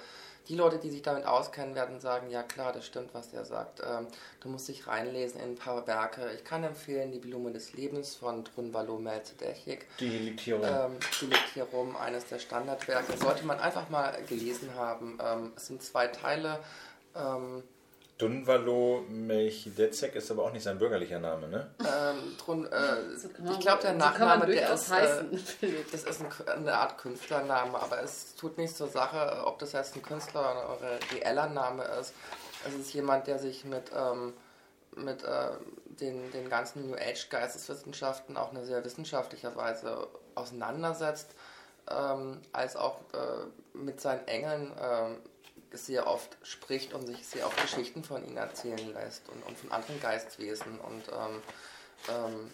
die Leute, die sich damit auskennen, werden sagen, ja klar, das stimmt, was der sagt. Ähm, du musst dich reinlesen in ein paar Werke. Ich kann empfehlen, Die Blume des Lebens von Drunvalo Melzedechik. Die liegt hier rum. Ähm, die liegt hier rum, eines der Standardwerke. Sollte man einfach mal gelesen haben. Ähm, es sind zwei Teile. Dunvalo Melchizedek ist aber auch nicht sein bürgerlicher Name, ne? ähm, Drun, äh, So man- ich glaube, der so Nachname, der ist, äh, das ist ein, eine Art Künstlername, aber es tut nichts zur Sache, ob das jetzt ein Künstler oder ein reeller Name ist. Es ist jemand, der sich mit, ähm, mit äh, den, den ganzen New Age Geisteswissenschaften auch eine sehr wissenschaftlicher Weise auseinandersetzt, ähm, als auch äh, mit seinen Engeln ähm, sehr oft spricht und sich sehr oft Geschichten von ihnen erzählen lässt und, und von anderen Geistwesen und ähm, ähm,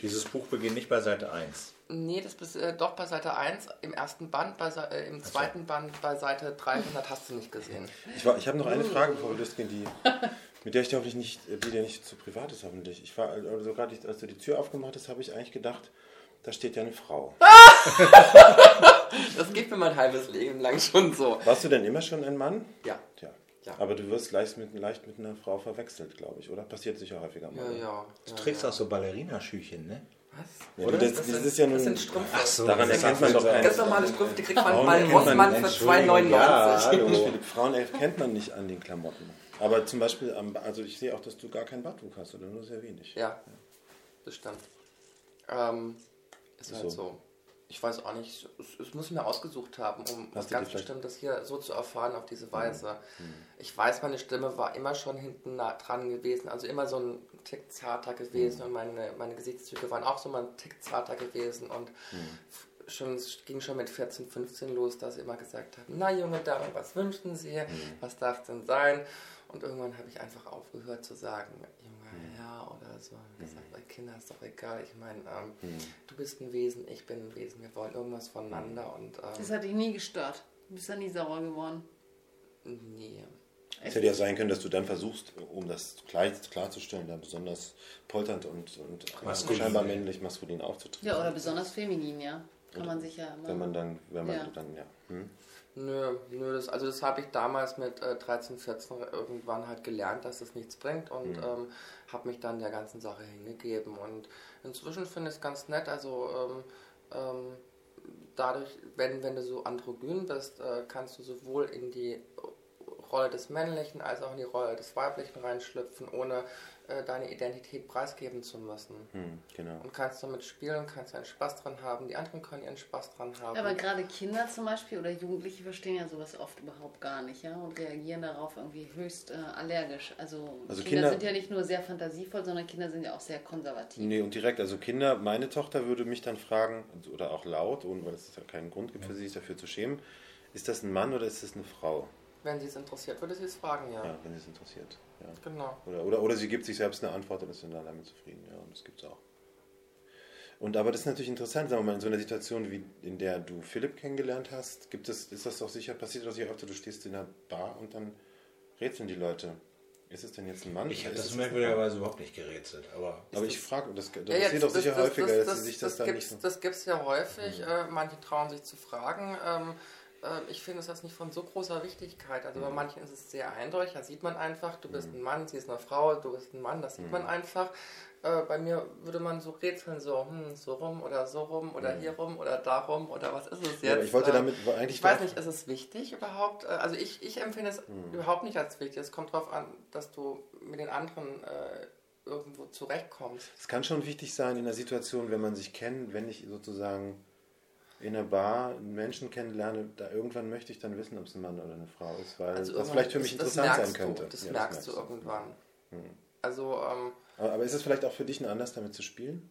Dieses Buch beginnt nicht bei Seite 1. Nee, das bist äh, doch bei Seite 1, im ersten Band, bei, äh, im zweiten Band bei Seite 300 hast du nicht gesehen. Ich, war- ich habe noch eine Frage, bevor wir losgehen, die, mit der ich dir hoffentlich nicht, die dir nicht zu privat ist, hoffentlich. Ich war, also gerade als du die Tür aufgemacht hast, habe ich eigentlich gedacht, da steht ja eine Frau. Das geht mir mein halbes Leben lang schon so. Warst du denn immer schon ein Mann? Ja. Tja. Ja. Aber du wirst leicht mit, leicht mit einer Frau verwechselt, glaube ich, oder? Passiert sicher häufiger mal. Ja, ja. Du trägst auch so Ballerinaschüchen, ne? Was? Ja, du, das, das, sind, ist ja nun. das sind Strümpfe. Ach so. Daran das erkennt man ist doch auch- keinen- Ganz normale Strümpfe, die kriegt man Frauen bei Rossmann für Entschuldigung, 2,99. ja, hallo. Frauen erkennt man nicht an den Klamotten. Aber zum Beispiel, am, also ich sehe auch, dass du gar kein Barttuch hast oder nur sehr wenig. Ja, das stimmt. Ähm, ist halt So. so. Ich weiß auch nicht, es, es muss ich mir ausgesucht haben, um Hast ganz vielleicht- Bestimmtes hier so zu erfahren auf diese Weise. Ich weiß, meine Stimme war immer schon hinten nah dran gewesen, also immer so ein Tick zarter gewesen und meine, meine Gesichtszüge waren auch so mal ein Tick zarter gewesen und f- schon, es ging schon mit 14, 15 los, dass sie immer gesagt haben, na junge Dame, was wünschen Sie, was darf denn sein? Und irgendwann habe ich einfach aufgehört zu sagen, ja oder so. Ich gesagt, bei Kindern ist doch egal. Ich meine, ähm, du bist ein Wesen, ich bin ein Wesen. Wir wollen irgendwas voneinander und Das ähm, hat dich nie gestört. Du bist ja nie sauer geworden. nee. Es hätte ja sein können, dass du dann versuchst, um das gleich klarzustellen, dann besonders polternd und, und Maskulin. scheinbar männlich maskulin aufzutreten. Ja, oder besonders feminin, ja. Kann man sich ja immer. Wenn man dann, wenn man Ja. dann, ja. Hm? Nö, nö, das, also das habe ich damals mit äh, 13, 14 irgendwann halt gelernt, dass das nichts bringt und ähm, habe mich dann der ganzen Sache hingegeben. Und inzwischen finde ich es ganz nett, also ähm, ähm, dadurch, wenn, wenn du so androgyn bist, äh, kannst du sowohl in die Rolle des Männlichen als auch in die Rolle des Weiblichen reinschlüpfen, ohne äh, deine Identität preisgeben zu müssen. Hm, genau. Und kannst damit spielen, kannst einen Spaß dran haben, die anderen können ihren Spaß dran haben. Aber gerade Kinder zum Beispiel oder Jugendliche verstehen ja sowas oft überhaupt gar nicht, ja, und reagieren darauf irgendwie höchst äh, allergisch. Also, Also Kinder, Kinder- sind ja nicht nur sehr fantasievoll, sondern Kinder sind ja auch sehr konservativ. Nee, und direkt, also Kinder, meine Tochter würde mich dann fragen, oder auch laut, ohne weil es ja keinen Grund gibt für sie, sich dafür zu schämen, ist das ein Mann oder ist das eine Frau? Wenn sie es interessiert, würde sie es fragen, ja. Ja, wenn sie es interessiert. Ja. Genau. Oder, oder, oder sie gibt sich selbst eine Antwort und ist dann damit zufrieden. Ja, und das gibt es auch. Und aber das ist natürlich interessant, sagen wir mal, in so einer Situation, wie in der du Philipp kennengelernt hast, gibt es, ist das doch sicher, passiert doch sicher öfter, du stehst in einer Bar und dann rätseln die Leute. Ist es denn jetzt ein Mann? Ich habe Ist das merkwürdigerweise überhaupt nicht gerätselt. Aber Aber ich frage, das, das Ja, jetzt, passiert doch sicher das, häufiger, das, dass das, sie sich das, das, dann gibt's, nicht so... das gibt es ja häufig. Äh, manche trauen sich zu fragen. Ähm, äh, ich finde es jetzt nicht von so großer Wichtigkeit. Also bei manchen ist es sehr eindeutig. Da sieht man einfach, du bist ein Mann, sie ist eine Frau, du bist ein Mann, das sieht man einfach. Äh, bei mir würde man so rätseln, so, hm, so rum oder so rum oder hier rum oder darum oder was ist es jetzt? Ja, ich wollte Äh, damit eigentlich Ich weiß nicht, ist es wichtig überhaupt? Äh, Also ich, ich empfinde es überhaupt nicht als wichtig. Es kommt darauf an, dass du mit den anderen äh, irgendwo zurechtkommst. Es kann schon wichtig sein in der Situation, wenn man sich kennt, wenn ich sozusagen in einer Bar einen Menschen kennenlerne, da irgendwann möchte ich dann wissen, ob es ein Mann oder eine Frau ist, weil das irgendwann- vielleicht für mich Also das- interessant das sein merkst könnte. Du, das Ja, merkst du irgendwann. Also, ähm, Aber, aber ist es vielleicht auch für dich ein Anlass, damit zu spielen?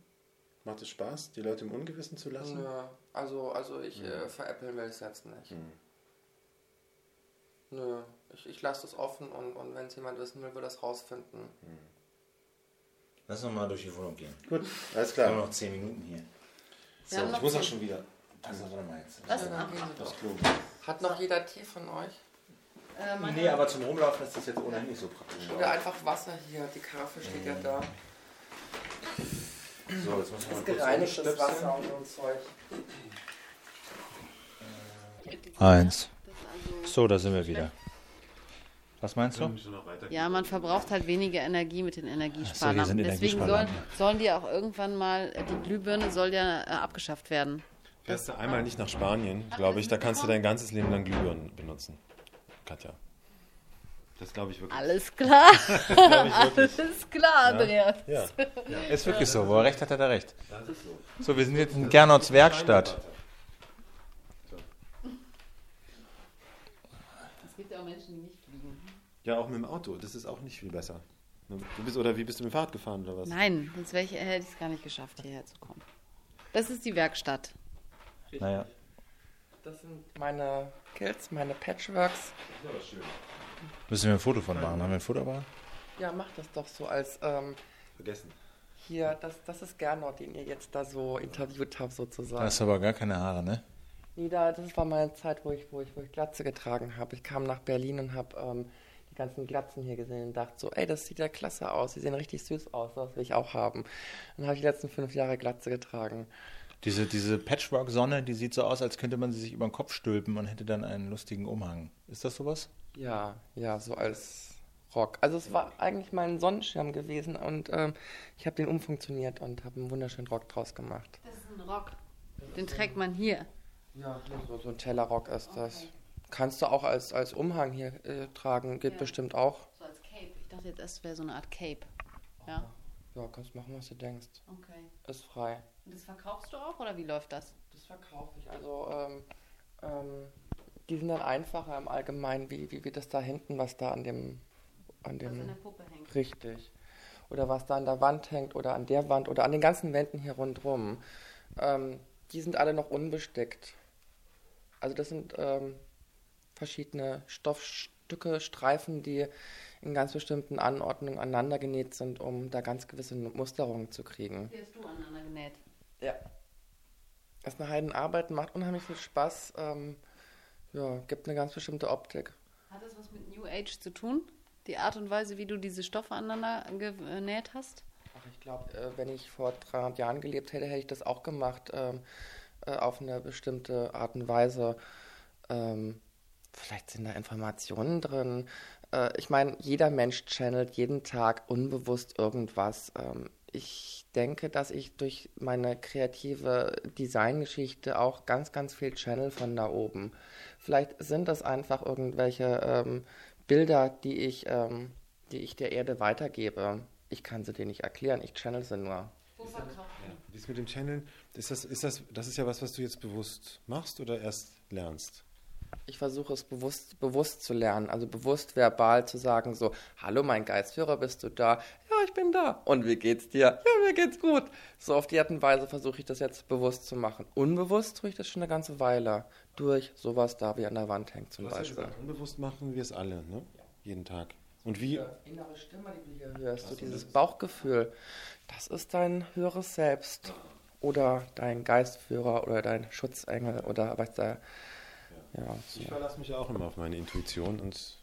Macht es Spaß, die Leute im Ungewissen zu lassen? nö. also, also ich äh, veräppeln will es jetzt nicht. Nö, ich, ich lasse das offen und, und wenn es jemand wissen will, will das rausfinden. lass uns mal durch die Wohnung gehen. Gut, alles Wir haben klar. noch 10 Minuten hier. So, ich muss auch schon wieder. Also, warte mal jetzt. Gehen Sie Das. Klo. Hat noch jeder Tee von euch? äh, Nee, aber zum Rumlaufen ist das jetzt ohnehin nicht so praktisch. Oder einfach Wasser hier, die Karaffe steht ja da. So, jetzt muss man mal kurz Gereinigtes. Wasser und so ein Zeug. Eins. Das also- So, da sind wir wieder. Was meinst du? Ja, man verbraucht halt weniger Energie mit den Energiesparlampen. hier sind Deswegen sollen, sollen die auch irgendwann mal, äh, die Glühbirne soll ja äh, abgeschafft werden. Fährst du einmal nicht nach Spanien, glaube ich, da kannst du dein ganzes Leben lang Glühbirnen benutzen. Katja. Das glaube ich wirklich. Alles klar, alles klar, Andreas. Ja. Ist wirklich so. Wo er recht hat, hat er recht. So, wir sind jetzt in Gernauts Werkstatt. Es gibt ja auch Menschen, die nicht fliegen. ja, auch mit dem Auto. Das ist auch nicht viel besser. Du bist, oder wie bist du mit dem Fahrrad gefahren oder was? Nein, sonst ich, hätte ich es gar nicht geschafft, hierher zu kommen. Das ist die Werkstatt. Naja. Das sind meine Kills, meine Patchworks. Müssen wir ein Foto von machen? Haben wir ein Foto aber? Ja, mach das doch so als ähm, Vergessen. hier, das, das ist Gernot, den ihr jetzt da so interviewt habt Da sozusagen. hast du aber gar keine Haare, ne? Nee, da, das war meine Zeit, wo ich, wo ich, wo ich Glatze getragen habe. Ich kam nach Berlin und habe ähm, die ganzen Glatzen hier gesehen und dachte so, ey, das sieht ja klasse aus, die sehen richtig süß aus, das will ich auch haben. Dann habe ich die letzten fünf Jahre Glatze getragen. Diese, diese Patchwork-Sonne, die sieht so aus, als könnte man sie sich über den Kopf stülpen und hätte dann einen lustigen Umhang. Ist das sowas? Ja, ja, so als Rock. Also es war eigentlich mal ein Sonnenschirm gewesen und ähm, ich habe den umfunktioniert und habe einen wunderschönen Rock draus gemacht. Das ist ein Rock. Den trägt man hier. Ja, so, so ein Tellerrock ist das. Kannst du auch als, als Umhang hier äh, tragen, geht Ja. bestimmt auch. So als Cape. Ich dachte jetzt, das wäre so eine Art Cape. Ja, Ja, kannst machen, was du denkst. okay. Ist frei. Und das verkaufst du auch oder wie läuft das? Das verkaufe ich. Also, ähm, ähm, die sind dann einfacher im Allgemeinen, wie, wie, wie das da hinten, was da an dem, an Was in dem, der Puppe hängt. richtig. Oder was da an der Wand hängt oder an der Wand oder an den ganzen Wänden hier rundherum. Ähm, die sind alle noch unbestickt. Also das sind ähm, verschiedene Stoffstücke, Streifen, die in ganz bestimmten Anordnungen aneinander genäht sind, um da ganz gewisse Musterungen zu kriegen. Wie hast du aneinander genäht? Ja. Das ist eine Heidenarbeit, macht unheimlich viel Spaß. Ähm, ja, gibt eine ganz bestimmte Optik. Hat das was mit New Age zu tun? Die Art und Weise, wie du diese Stoffe aneinander genäht hast? Ach, ich glaube, äh, wenn ich vor 300 Jahren gelebt hätte, hätte ich das auch gemacht. Ähm, äh, auf eine bestimmte Art und Weise. Ähm, vielleicht sind da Informationen drin. Äh, ich meine, jeder Mensch channelt jeden Tag unbewusst irgendwas. Ähm, ich denke, dass ich durch meine kreative Designgeschichte auch ganz, ganz viel channel von da oben. Vielleicht sind das einfach irgendwelche ähm, Bilder, die ich, ähm, die ich der Erde weitergebe, ich kann sie dir nicht erklären, ich channel sie nur. Dies mit dem Channeln, ist das, ist das, das ist ja was, was du jetzt bewusst machst oder erst lernst? Ich versuche es bewusst, bewusst zu lernen, also bewusst verbal zu sagen, so, hallo mein Geistführer, bist du da? Ja, ich bin da. Und wie geht's dir? Ja, mir geht's gut. So auf die Art und Weise versuche ich das jetzt bewusst zu machen. Unbewusst tue ich das schon eine ganze Weile. Durch sowas da wie an der Wand hängt zum ja Beispiel. gesagt, unbewusst machen wir es alle, ne? Jeden Tag. Und wie, innere Stimme, die du hier hörst, so dieses Bauchgefühl, das ist dein höheres Selbst. Oder dein Geistführer oder dein Schutzengel oder was da. Ja, ich verlasse mich auch immer auf meine Intuition und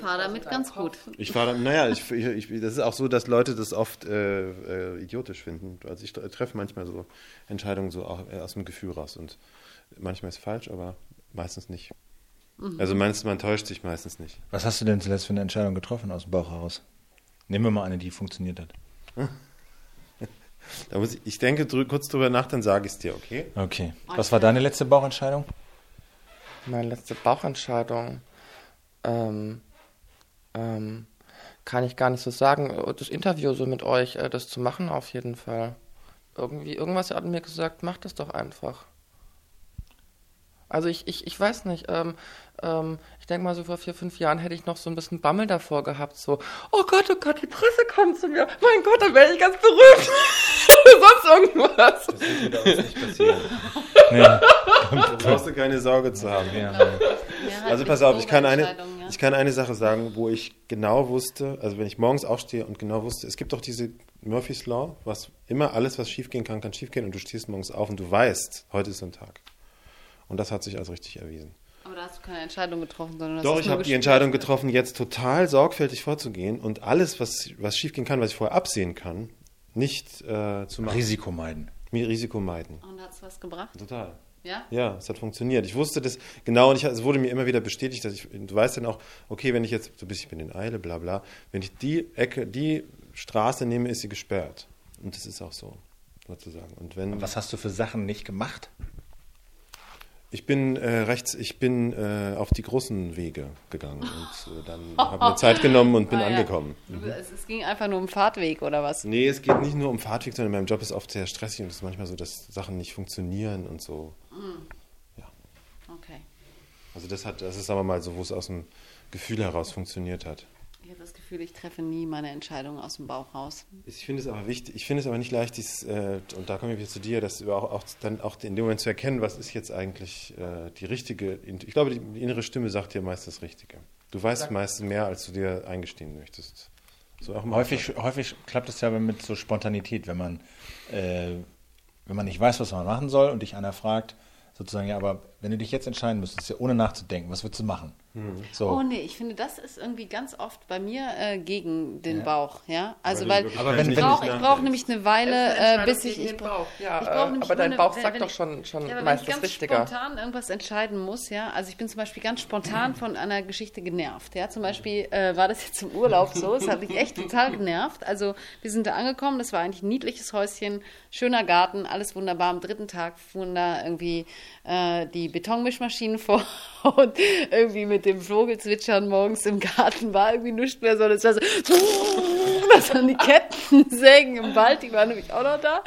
Fahr damit ganz gut. Ich fahre naja, ich, ich, ich, das ist auch so, dass Leute das oft äh, äh, idiotisch finden. Also ich treffe manchmal so Entscheidungen so auch äh, aus dem Gefühl raus und manchmal ist es falsch, aber meistens nicht. Also meinst man täuscht sich meistens nicht. Was hast du denn zuletzt für eine Entscheidung getroffen aus dem Bauch heraus? Nehmen wir mal eine, die funktioniert hat. Da muss ich, ich denke drü kurz drüber nach, dann sage ich es dir, okay? Okay. Was war deine letzte Bauchentscheidung? Meine letzte Bauchentscheidung. Ähm, ähm, kann ich gar nicht so sagen. Das Interview so mit euch, äh, das zu machen auf jeden Fall. Irgendwie, irgendwas hat mir gesagt, mach das doch einfach. Also ich, ich, ich weiß nicht, ähm, ähm, ich denke mal so vor vier, fünf Jahren hätte ich noch so ein bisschen Bammel davor gehabt, so, oh Gott, oh Gott, die Presse kommt zu mir, mein Gott, dann wäre ich ganz berühmt. Sonst irgendwas. Das wird mit uns nicht passieren. Nee. Da brauchst du keine Sorge zu haben. Ja. Also pass auf, ich kann, eine, ich kann eine Sache sagen, wo ich genau wusste, also wenn ich morgens aufstehe und genau wusste, es gibt doch diese Murphy's Law, was immer alles, was schiefgehen kann, kann schiefgehen und du stehst morgens auf und du weißt, heute ist so ein Tag. Und das hat sich als richtig erwiesen. Aber da hast du keine Entscheidung getroffen, sondern das Doch, ich habe die. Entscheidung getroffen, jetzt total sorgfältig vorzugehen und alles, was, was schiefgehen kann, was ich vorher absehen kann, nicht äh, zu machen. Risiko meiden. Mir Risiko meiden. Und hat es was gebracht? Total. Ja? Ja, es hat funktioniert. Ich wusste das genau und ich, es wurde mir immer wieder bestätigt, dass ich, du weißt dann auch, okay, wenn ich jetzt, so bist ich bin in Eile, bla bla, wenn ich die Ecke, die Straße nehme, ist sie gesperrt. Und das ist auch so, sozusagen. Und wenn, Was hast du für Sachen nicht gemacht? Ich bin äh, rechts, ich bin äh, auf die großen Wege gegangen und äh, dann habe mir Zeit genommen und bin Ah, ja. angekommen. Es, es ging einfach nur um Fahrtweg oder was? Nee, es geht nicht nur um Fahrtweg, sondern mein Job ist oft sehr stressig und es ist manchmal so, dass Sachen nicht funktionieren und so. Okay. Also das hat, das ist aber mal so, wo es aus dem Gefühl heraus funktioniert hat. Ich habe das Gefühl, ich treffe nie meine Entscheidungen aus dem Bauch raus. Ich finde es aber wichtig, ich finde es aber nicht leicht, dies, äh, und da komme ich wieder zu dir, das auch, auch dann auch in dem Moment zu erkennen, was ist jetzt eigentlich äh, die richtige, ich glaube, die, die innere Stimme sagt dir meist das Richtige. Du weißt meist mehr, als du dir eingestehen möchtest. So Häufig, häufig klappt es ja mit so Spontanität, wenn man, äh, wenn man nicht weiß, was man machen soll und dich einer fragt, sozusagen, ja, aber wenn du dich jetzt entscheiden müsstest, ja, ohne nachzudenken, was würdest du machen? So. Oh nee, ich finde, das ist irgendwie ganz oft bei mir äh, gegen den Ja. Bauch, ja. Also du weil wirklich Aber wenn- ich brauche ich brauch nämlich eine Weile, äh, bis ich, ich Bauch. Ja, ich äh, brauch nämlich aber dein Bauch eine- sagt wenn doch schon, schon Ja, aber meist wenn ich ganz spontan irgendwas entscheiden muss, ja, also ich bin zum Beispiel ganz spontan von einer Geschichte genervt, ja, zum Beispiel äh, war das jetzt im Urlaub so, es hat mich echt total genervt, also wir sind da angekommen, das war eigentlich ein niedliches Häuschen, schöner Garten, alles wunderbar, am dritten Tag fuhren da irgendwie äh, die Betonmischmaschinen vor und irgendwie mit dem Vogelzwitschern morgens im Garten war irgendwie nichts mehr, sondern es war so, das waren die Kettensägen im Wald, die waren nämlich auch noch da,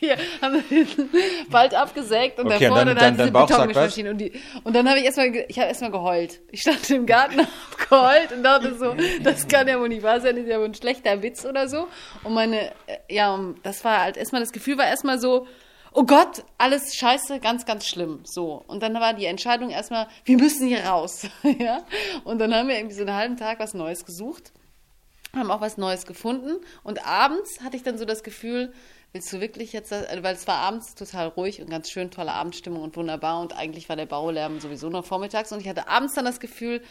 die haben den Wald abgesägt und Okay, da und vorne dann- dann, dann- diese? Betonmischmaschine. Und, die, und dann habe ich erstmal, ich habe erstmal geheult. Ich stand im Garten, hab geheult und dachte so, das kann ja wohl nicht wahr sein, das ist ja wohl ein schlechter Witz oder so. Und meine, äh, ja, und das war halt erstmal, das Gefühl war erstmal so, oh Gott, alles scheiße, ganz, ganz schlimm. So. Und dann war die Entscheidung erstmal, wir müssen hier raus. ja. Und dann haben wir irgendwie so einen halben Tag was Neues gesucht haben auch was Neues gefunden. Und abends hatte ich dann so das Gefühl, willst du wirklich jetzt, das- weil es war abends total ruhig und ganz schön, tolle Abendstimmung und wunderbar. Und eigentlich war der Baulärm sowieso noch vormittags. Und ich hatte abends dann das Gefühl,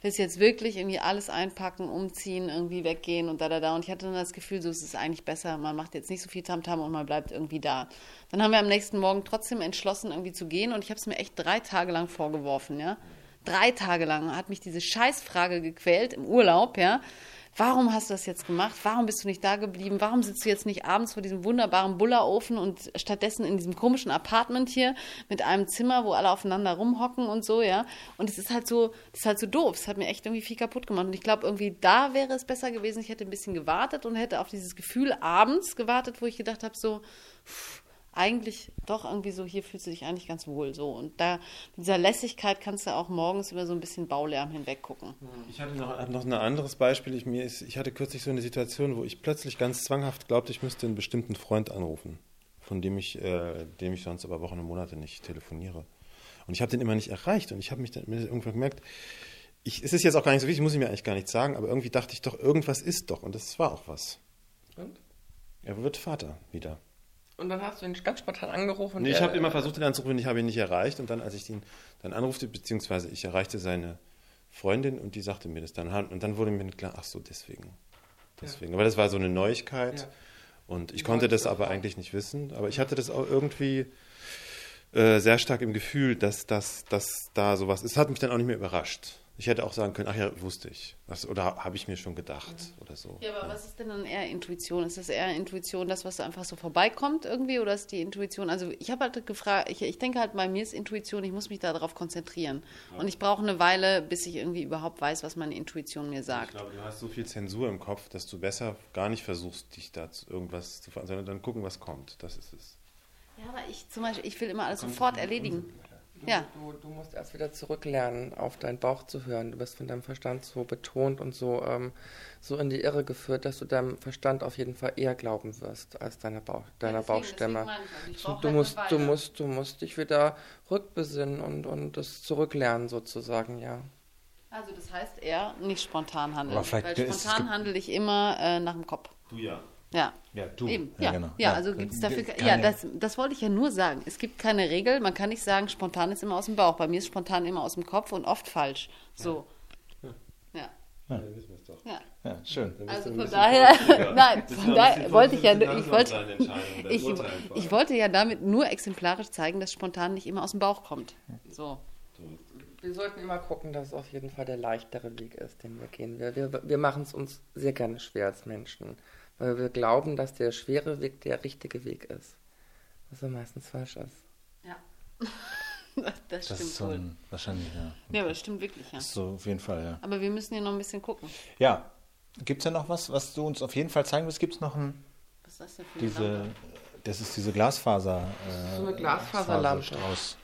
willst jetzt wirklich irgendwie alles einpacken, umziehen, irgendwie weggehen und da, da, da. Und ich hatte dann das Gefühl, so es ist eigentlich besser, man macht jetzt nicht so viel Tamtam und man bleibt irgendwie da. Dann haben wir am nächsten Morgen trotzdem entschlossen, irgendwie zu gehen. Und ich habe es mir echt drei Tage lang vorgeworfen, ja. Drei Tage lang hat mich diese Scheißfrage gequält im Urlaub, ja warum hast du das jetzt gemacht? Warum bist du nicht da geblieben? Warum sitzt du jetzt nicht abends vor diesem wunderbaren Bullerofen und stattdessen in diesem komischen Apartment hier mit einem Zimmer, wo alle aufeinander rumhocken und so, ja? Und es ist halt so, das ist halt so doof. Es hat mir echt irgendwie viel kaputt gemacht. Und ich glaube, irgendwie da wäre es besser gewesen. Ich hätte ein bisschen gewartet und hätte auf dieses Gefühl abends gewartet, wo ich gedacht habe, so, pff, eigentlich doch irgendwie so, hier fühlst du dich eigentlich ganz wohl so. Und da, mit dieser Lässigkeit kannst du auch morgens über so ein bisschen Baulärm hinweg gucken. Ich hatte noch, noch ein anderes Beispiel. Ich, mir ist, ich hatte kürzlich so eine Situation, wo ich plötzlich ganz zwanghaft glaubte, ich müsste einen bestimmten Freund anrufen, von dem ich, äh, dem ich sonst über Wochen und Monate nicht telefoniere. Und ich habe den immer nicht erreicht. Und ich habe mich dann mir irgendwann gemerkt, ich, es ist jetzt auch gar nicht so wichtig, muss ich mir eigentlich gar nicht sagen, aber irgendwie dachte ich doch, irgendwas ist doch. Und das war auch was. Und? Er wird Vater wieder. Und dann hast du ihn ganz spontan angerufen. und Nee, ich habe immer versucht, ihn anzurufen, ich habe ihn nicht erreicht. Und dann, als ich ihn dann anrufte, beziehungsweise ich erreichte seine Freundin und die sagte mir das dann. Und dann wurde mir klar, ach so, deswegen. Deswegen. Aber das war so eine Neuigkeit. Ja. Und ich konnte das aber eigentlich nicht wissen. Aber ich hatte das auch irgendwie äh, sehr stark im Gefühl, dass, dass, dass da sowas ist. Es hat mich dann auch nicht mehr überrascht. Ich hätte auch sagen können, ach ja, wusste ich. Das, oder habe ich mir schon gedacht oder so. Ja, aber was ist denn dann eher Intuition? Ist das eher Intuition, das, was einfach so vorbeikommt irgendwie? Oder ist die Intuition, also ich habe halt gefragt, ich, ich denke halt, bei mir ist Intuition, ich muss mich darauf konzentrieren. Und ich brauche eine Weile, bis ich irgendwie überhaupt weiß, was meine Intuition mir Ich sagt. glaube, du hast so viel Zensur im Kopf, dass du besser gar nicht versuchst, dich da zu irgendwas zu verändern, sondern dann gucken, was kommt. Das ist es. Ja, aber ich zum Beispiel, ich will immer alles sofort erledigen. Ja. Du, du musst erst wieder zurücklernen, auf deinen Bauch zu hören. Du bist von deinem Verstand so betont und so, ähm, so in die Irre geführt, dass du deinem Verstand auf jeden Fall eher glauben wirst als deiner, Bauch, deiner deswegen- Bauchstimme. deswegen Du- du, halt musst, du, musst, du musst dich wieder rückbesinnen und, und das zurücklernen sozusagen, ja. Also das heißt eher nicht spontan handeln. Weil spontan handle ich immer äh, nach dem Kopf. Du ja. Ja. Ja, du. Eben, Ja, ja, genau. ja, Ja, also gibt es dafür, ge- ja, keine- das, das wollte ich ja nur sagen. Es gibt keine Regel, man kann nicht sagen, spontan ist immer aus dem Bauch. Bei mir ist spontan immer aus dem Kopf und oft falsch. So. Ja. Dann wissen wir es doch. ja. Ja, schön. Also von daher, nein, von daher wollte ich ja, ich wollte, ich, ich wollte ja damit nur exemplarisch zeigen, dass spontan nicht immer aus dem Bauch kommt. So. Wir sollten immer gucken, dass es auf jeden Fall der leichtere Weg ist, den wir gehen. Wir, wir, wir machen es uns sehr gerne schwer als Menschen, weil wir glauben, dass der schwere Weg der richtige Weg ist. Was aber meistens falsch ist. Ja. Das, Das stimmt ist so wohl. ein, wahrscheinlich, ja. Ja, aber das stimmt wirklich, ja. So auf jeden Fall, ja. Aber wir müssen hier noch ein bisschen gucken. Ja. Gibt es ja noch was, was du uns auf jeden Fall zeigen willst? Gibt es noch ein, Was ist das denn für eine diese, Lampe? das ist diese Glasfaser. Äh, So eine Glasfaserlampe.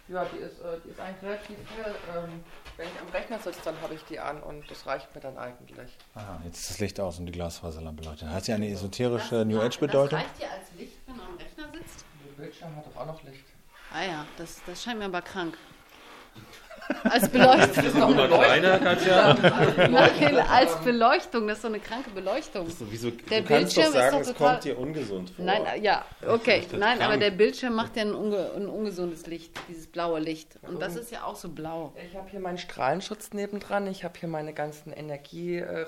Ja, die ist, äh, die ist eigentlich relativ hell. Ähm, wenn ich am Rechner sitze, dann habe ich die an und das reicht mir dann eigentlich. Aha, jetzt ist das Licht aus und die Glasfaserlampe leuchtet. Hat sie eine esoterische Das- New Das Age-Bedeutung? reicht dir als Licht, wenn du am Rechner sitzt? Der Bildschirm hat doch auch noch Licht. Ah ja, das, das scheint mir aber krank. Als Beleuchtung. noch eine Kleiner, Katja. Nein, als Beleuchtung. Das ist so eine kranke Beleuchtung. Wieso, Der du kannst Bildschirm doch sagen, ist doch es total- kommt dir ungesund vor. Nein, ja, okay. das Nein, aber krank. der Bildschirm macht ja ein, unge ein ungesundes Licht, dieses blaue Licht. Und das ist ja auch so blau. Ich habe hier meinen Strahlenschutz nebendran. Ich habe hier meine ganzen Energie, äh,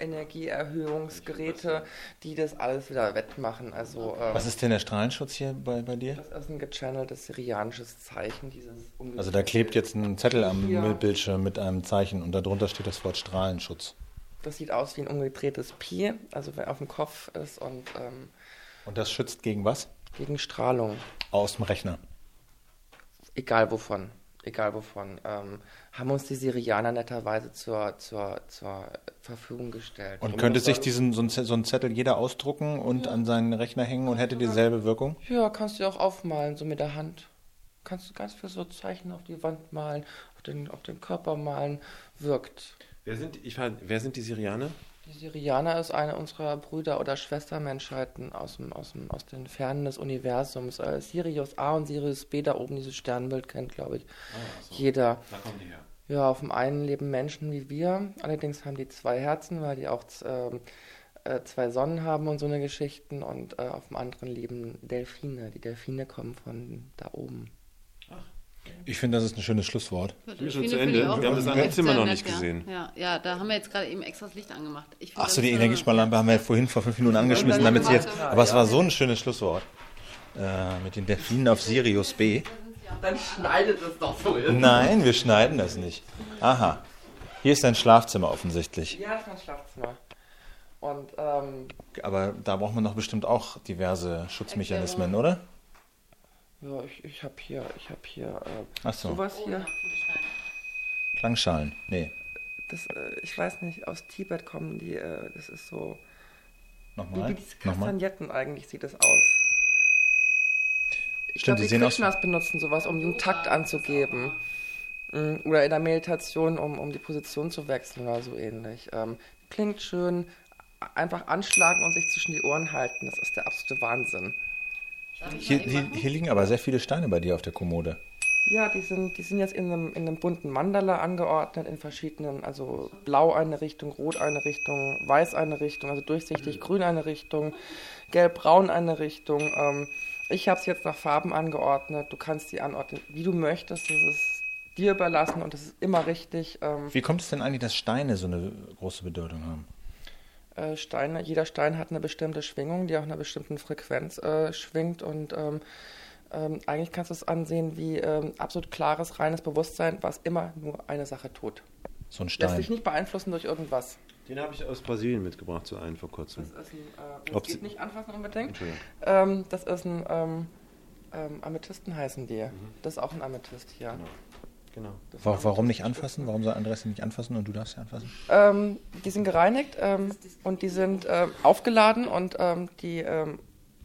Energieerhöhungsgeräte, die das alles wieder wettmachen. Also ähm, Was ist denn der Strahlenschutz hier bei, bei dir? das ist ein gechanneltes syrianisches Zeichen. Dieses Also da klebt jetzt ein Zettel am Ja. Bildschirm mit einem Zeichen und darunter steht das Wort Strahlenschutz. Das sieht aus wie ein umgedrehtes Pi, also wer auf dem Kopf ist und ähm, Und das schützt gegen was? gegen Strahlung. Aus dem Rechner. Egal wovon. Egal wovon. Ähm, haben uns die Syrianer netterweise zur, zur, zur Verfügung gestellt. Und könnte sich diesen, so, ein, Ze- so ein Zettel jeder ausdrucken und an seinen Rechner hängen und hätte dieselbe Wirkung? Ja, kannst du auch aufmalen, so mit der Hand. Kannst du ganz viel so Zeichen auf die Wand malen, auf den, auf den Körper malen. Wirkt. Wer sind, ich war, wer sind die Syrianer? Die Syrianer ist eine unserer Brüder- oder Schwestermenschheiten aus, dem, aus, dem, aus den Fernen des Universums. Äh, Sirius A und Sirius B, da oben dieses Sternbild kennt, glaube ich, jeder. Da kommen die her. Ja, auf dem einen leben Menschen wie wir. Allerdings haben die zwei Herzen, weil die auch ähm, äh, zwei Sonnen haben und so eine Geschichten. Und äh, auf dem anderen leben Delfine. Die Delfine kommen von da oben. Ich finde, das ist ein schönes Schlusswort. Ich bin schon zu Ende. Wir haben das andere Zimmer noch nicht gesehen. Ja, ja, da haben wir jetzt gerade eben extra das Licht angemacht. Ich finde Ach so, das, die Energiesparlampe haben wir vorhin vor fünf Minuten angeschmissen, damit sie jetzt. Aber es war so ein schönes Schlusswort. Äh, mit den Delfinen auf Sirius B. Dann schneidet es doch so hin. Nein, wir schneiden das nicht. Aha. Hier ist dein Schlafzimmer offensichtlich. Ja, das ist mein Schlafzimmer. Und ähm, Aber da braucht man doch bestimmt auch diverse Schutzmechanismen, oder? Ja, ich, ich habe hier, ich habe hier äh, Ach so. sowas Oh, hier. Klangschalen. Nee. Das, äh, ich weiß nicht, aus Tibet kommen die, äh, das ist so, wie, Nochmal. wie diese Nochmal. Kastagnetten eigentlich sieht das aus. Ich Stimmt, glaub, die die sehen aus- Krishnas benutzen sowas, um den Takt anzugeben. Mm, Oder in der Meditation, um, um die Position zu wechseln oder so ähnlich. Ähm, klingt schön, einfach anschlagen und sich zwischen die Ohren halten. Das ist der absolute Wahnsinn. Hier, hier, hier liegen aber sehr viele Steine bei dir auf der Kommode. Ja, die sind, die sind jetzt in einem, in einem bunten Mandala angeordnet, in verschiedenen, also blau eine Richtung, rot eine Richtung, weiß eine Richtung, also durchsichtig, grün eine Richtung, gelb-braun eine Richtung. Ähm, ich habe es jetzt nach Farben angeordnet. Du kannst die anordnen, wie du möchtest. Das ist dir überlassen und das ist immer richtig. Ähm, Wie kommt es denn eigentlich, dass Steine so eine große Bedeutung haben? Äh, Steine, jeder Stein hat eine bestimmte Schwingung, die auch einer bestimmten Frequenz äh, schwingt und ähm, ähm, eigentlich kannst du es ansehen wie ähm, absolut klares, reines Bewusstsein, was immer nur eine Sache tut. So ein Lässt Stein. sich nicht beeinflussen durch irgendwas. Den habe ich aus Brasilien mitgebracht, so einen vor kurzem. Das ist ein, äh, das geht nicht anfassen unbedingt. Ähm, das ist ein ähm, ähm, Amethysten heißen die. Das ist auch ein Amethyst hier. Genau. Ein Warum nicht anfassen? Warum soll Andreas sie nicht anfassen und du darfst sie anfassen? Ähm, die sind gereinigt ähm, und die sind ähm, aufgeladen und ähm, die, ähm,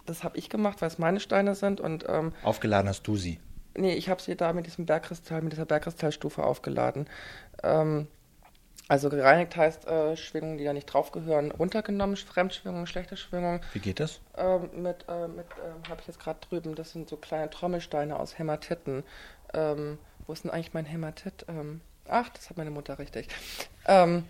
das habe ich gemacht, weil es meine Steine sind und ähm, Aufgeladen hast du sie. nee, ich habe sie da mit diesem Bergkristall, mit dieser Bergkristallstufe aufgeladen. Ähm, also gereinigt heißt äh, Schwingungen, die da nicht draufgehören, runtergenommen, Fremdschwingungen, schlechte Schwingungen. Wie geht das? Ähm, mit, äh, mit ähm, habe ich jetzt gerade drüben, das sind so kleine Trommelsteine aus Hämatiten. Wo ist denn eigentlich mein Hämatit? Ähm, ach, das hat meine Mutter richtig. Ähm,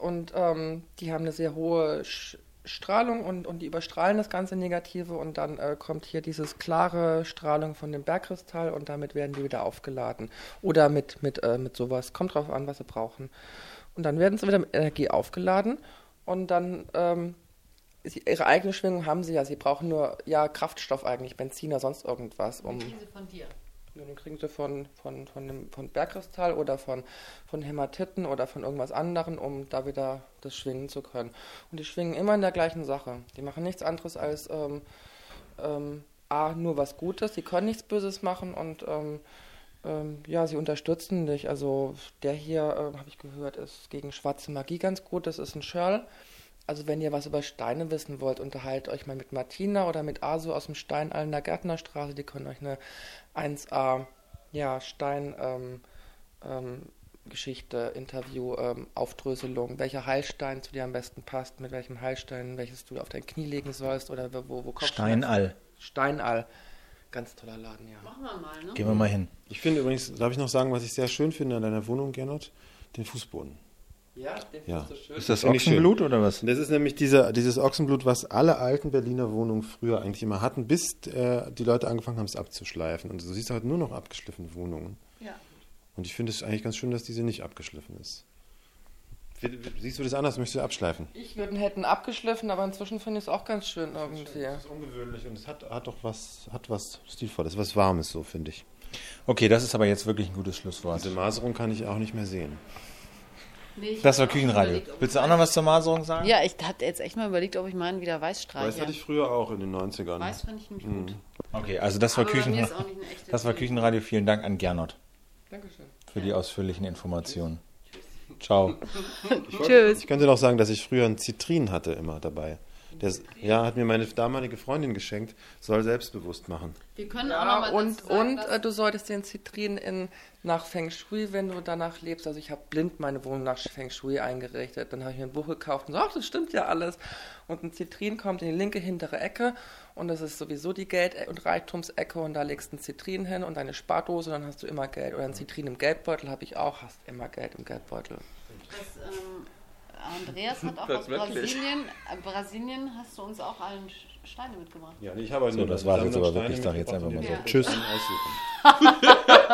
und ähm, die haben eine sehr hohe Sch Strahlung und, und die überstrahlen das ganze Negative und dann äh, kommt hier dieses klare Strahlung von dem Bergkristall und damit werden die wieder aufgeladen. Oder mit, mit, äh, mit sowas. Kommt drauf an, was sie brauchen. Und dann werden sie wieder mit Energie aufgeladen und dann ähm, sie, ihre eigene Schwingung haben sie ja. Sie brauchen nur ja Kraftstoff eigentlich, Benzin oder sonst irgendwas, um Die kriegen sie von dir. Ja, den kriegen sie von, von, von, dem, von Bergkristall oder von, von Hämatiten oder von irgendwas anderem, um da wieder das schwingen zu können. Und die schwingen immer in der gleichen Sache. Die machen nichts anderes als ähm, ähm, A, nur was Gutes. Die können nichts Böses machen und ähm, ähm, ja, sie unterstützen dich. Also der hier, ähm, habe ich gehört, ist gegen schwarze Magie ganz gut. Das ist ein Shirl. Also wenn ihr was über Steine wissen wollt, unterhaltet euch mal mit Martina oder mit Asu aus dem Steinall in der Gärtnerstraße. Die können euch eine 1A ja, Stein ähm, ähm, Geschichte, Interview, ähm, Aufdröselung, welcher Heilstein zu dir am besten passt, mit welchem Heilstein, welches du auf dein Knie legen sollst oder wo, wo, Kopfschmerzen- Steinall. Steinall. Ganz toller Laden, ja. Machen wir mal, ne? Gehen wir mal hin. Ich finde übrigens, darf ich noch sagen, was ich sehr schön finde an deiner Wohnung, Gernot? Den Fußboden. Ja, den Ja. findest du schön. Ist das. Ochsenblut oder was? Das ist nämlich dieser, dieses Ochsenblut, was alle alten Berliner Wohnungen früher eigentlich immer hatten, bis äh, die Leute angefangen haben, es abzuschleifen. Und du siehst heute nur noch abgeschliffene Wohnungen. Ja. Und ich finde es eigentlich ganz schön, dass diese nicht abgeschliffen ist. Siehst du das anders? Möchtest du abschleifen? Ich würde ihn hätten abgeschliffen, aber inzwischen finde ich es auch ganz schön irgendwie. Das ist ungewöhnlich und es hat, hat doch was, hat was Stilvolles, was Warmes, so finde ich. Okay, das ist aber jetzt wirklich ein gutes Schlusswort. Diese Maserung kann ich auch nicht mehr sehen. Nee, ich Das war Küchenradio. überlegt, Willst du ich auch noch was zur Maserung sagen? Ja, ich hatte jetzt echt mal überlegt, ob ich meinen wieder weiß Weiß streiche. hatte ich früher auch in den 90ern. Weiß fand ich nämlich gut. Okay, also das war, Küchen, nicht das war. Küchenradio. Vielen Dank an Gernot Dankeschön. für die ausführlichen Informationen. Ciao. Tschüss. Ich könnte noch sagen, dass ich früher einen Zitrin hatte immer dabei. Der, ja, hat mir meine damalige Freundin geschenkt, soll selbstbewusst machen. Wir können auch noch Ja, mal und, sagen, und äh, du solltest den Zitrin in, nach Feng Shui, wenn du danach lebst. Also ich habe blind meine Wohnung nach Feng Shui eingerichtet. Dann habe ich mir ein Buch gekauft und so, ach, das stimmt ja alles. Und ein Zitrin kommt in die linke hintere Ecke und das ist sowieso die Geld- und Reichtumsecke und da legst du einen Zitrin hin und eine Spardose und dann hast du immer Geld. Oder ein Zitrin im Geldbeutel habe ich auch, hast immer Geld im Geldbeutel. Das, ähm, Andreas hat auch aus. Brasilien. Äh, Brasilien hast du uns auch allen Steine mitgebracht. Ja, ich habe So, das war's jetzt aber wirklich. Ich sage jetzt einfach mal so. Ja. Tschüss. Aussuchen.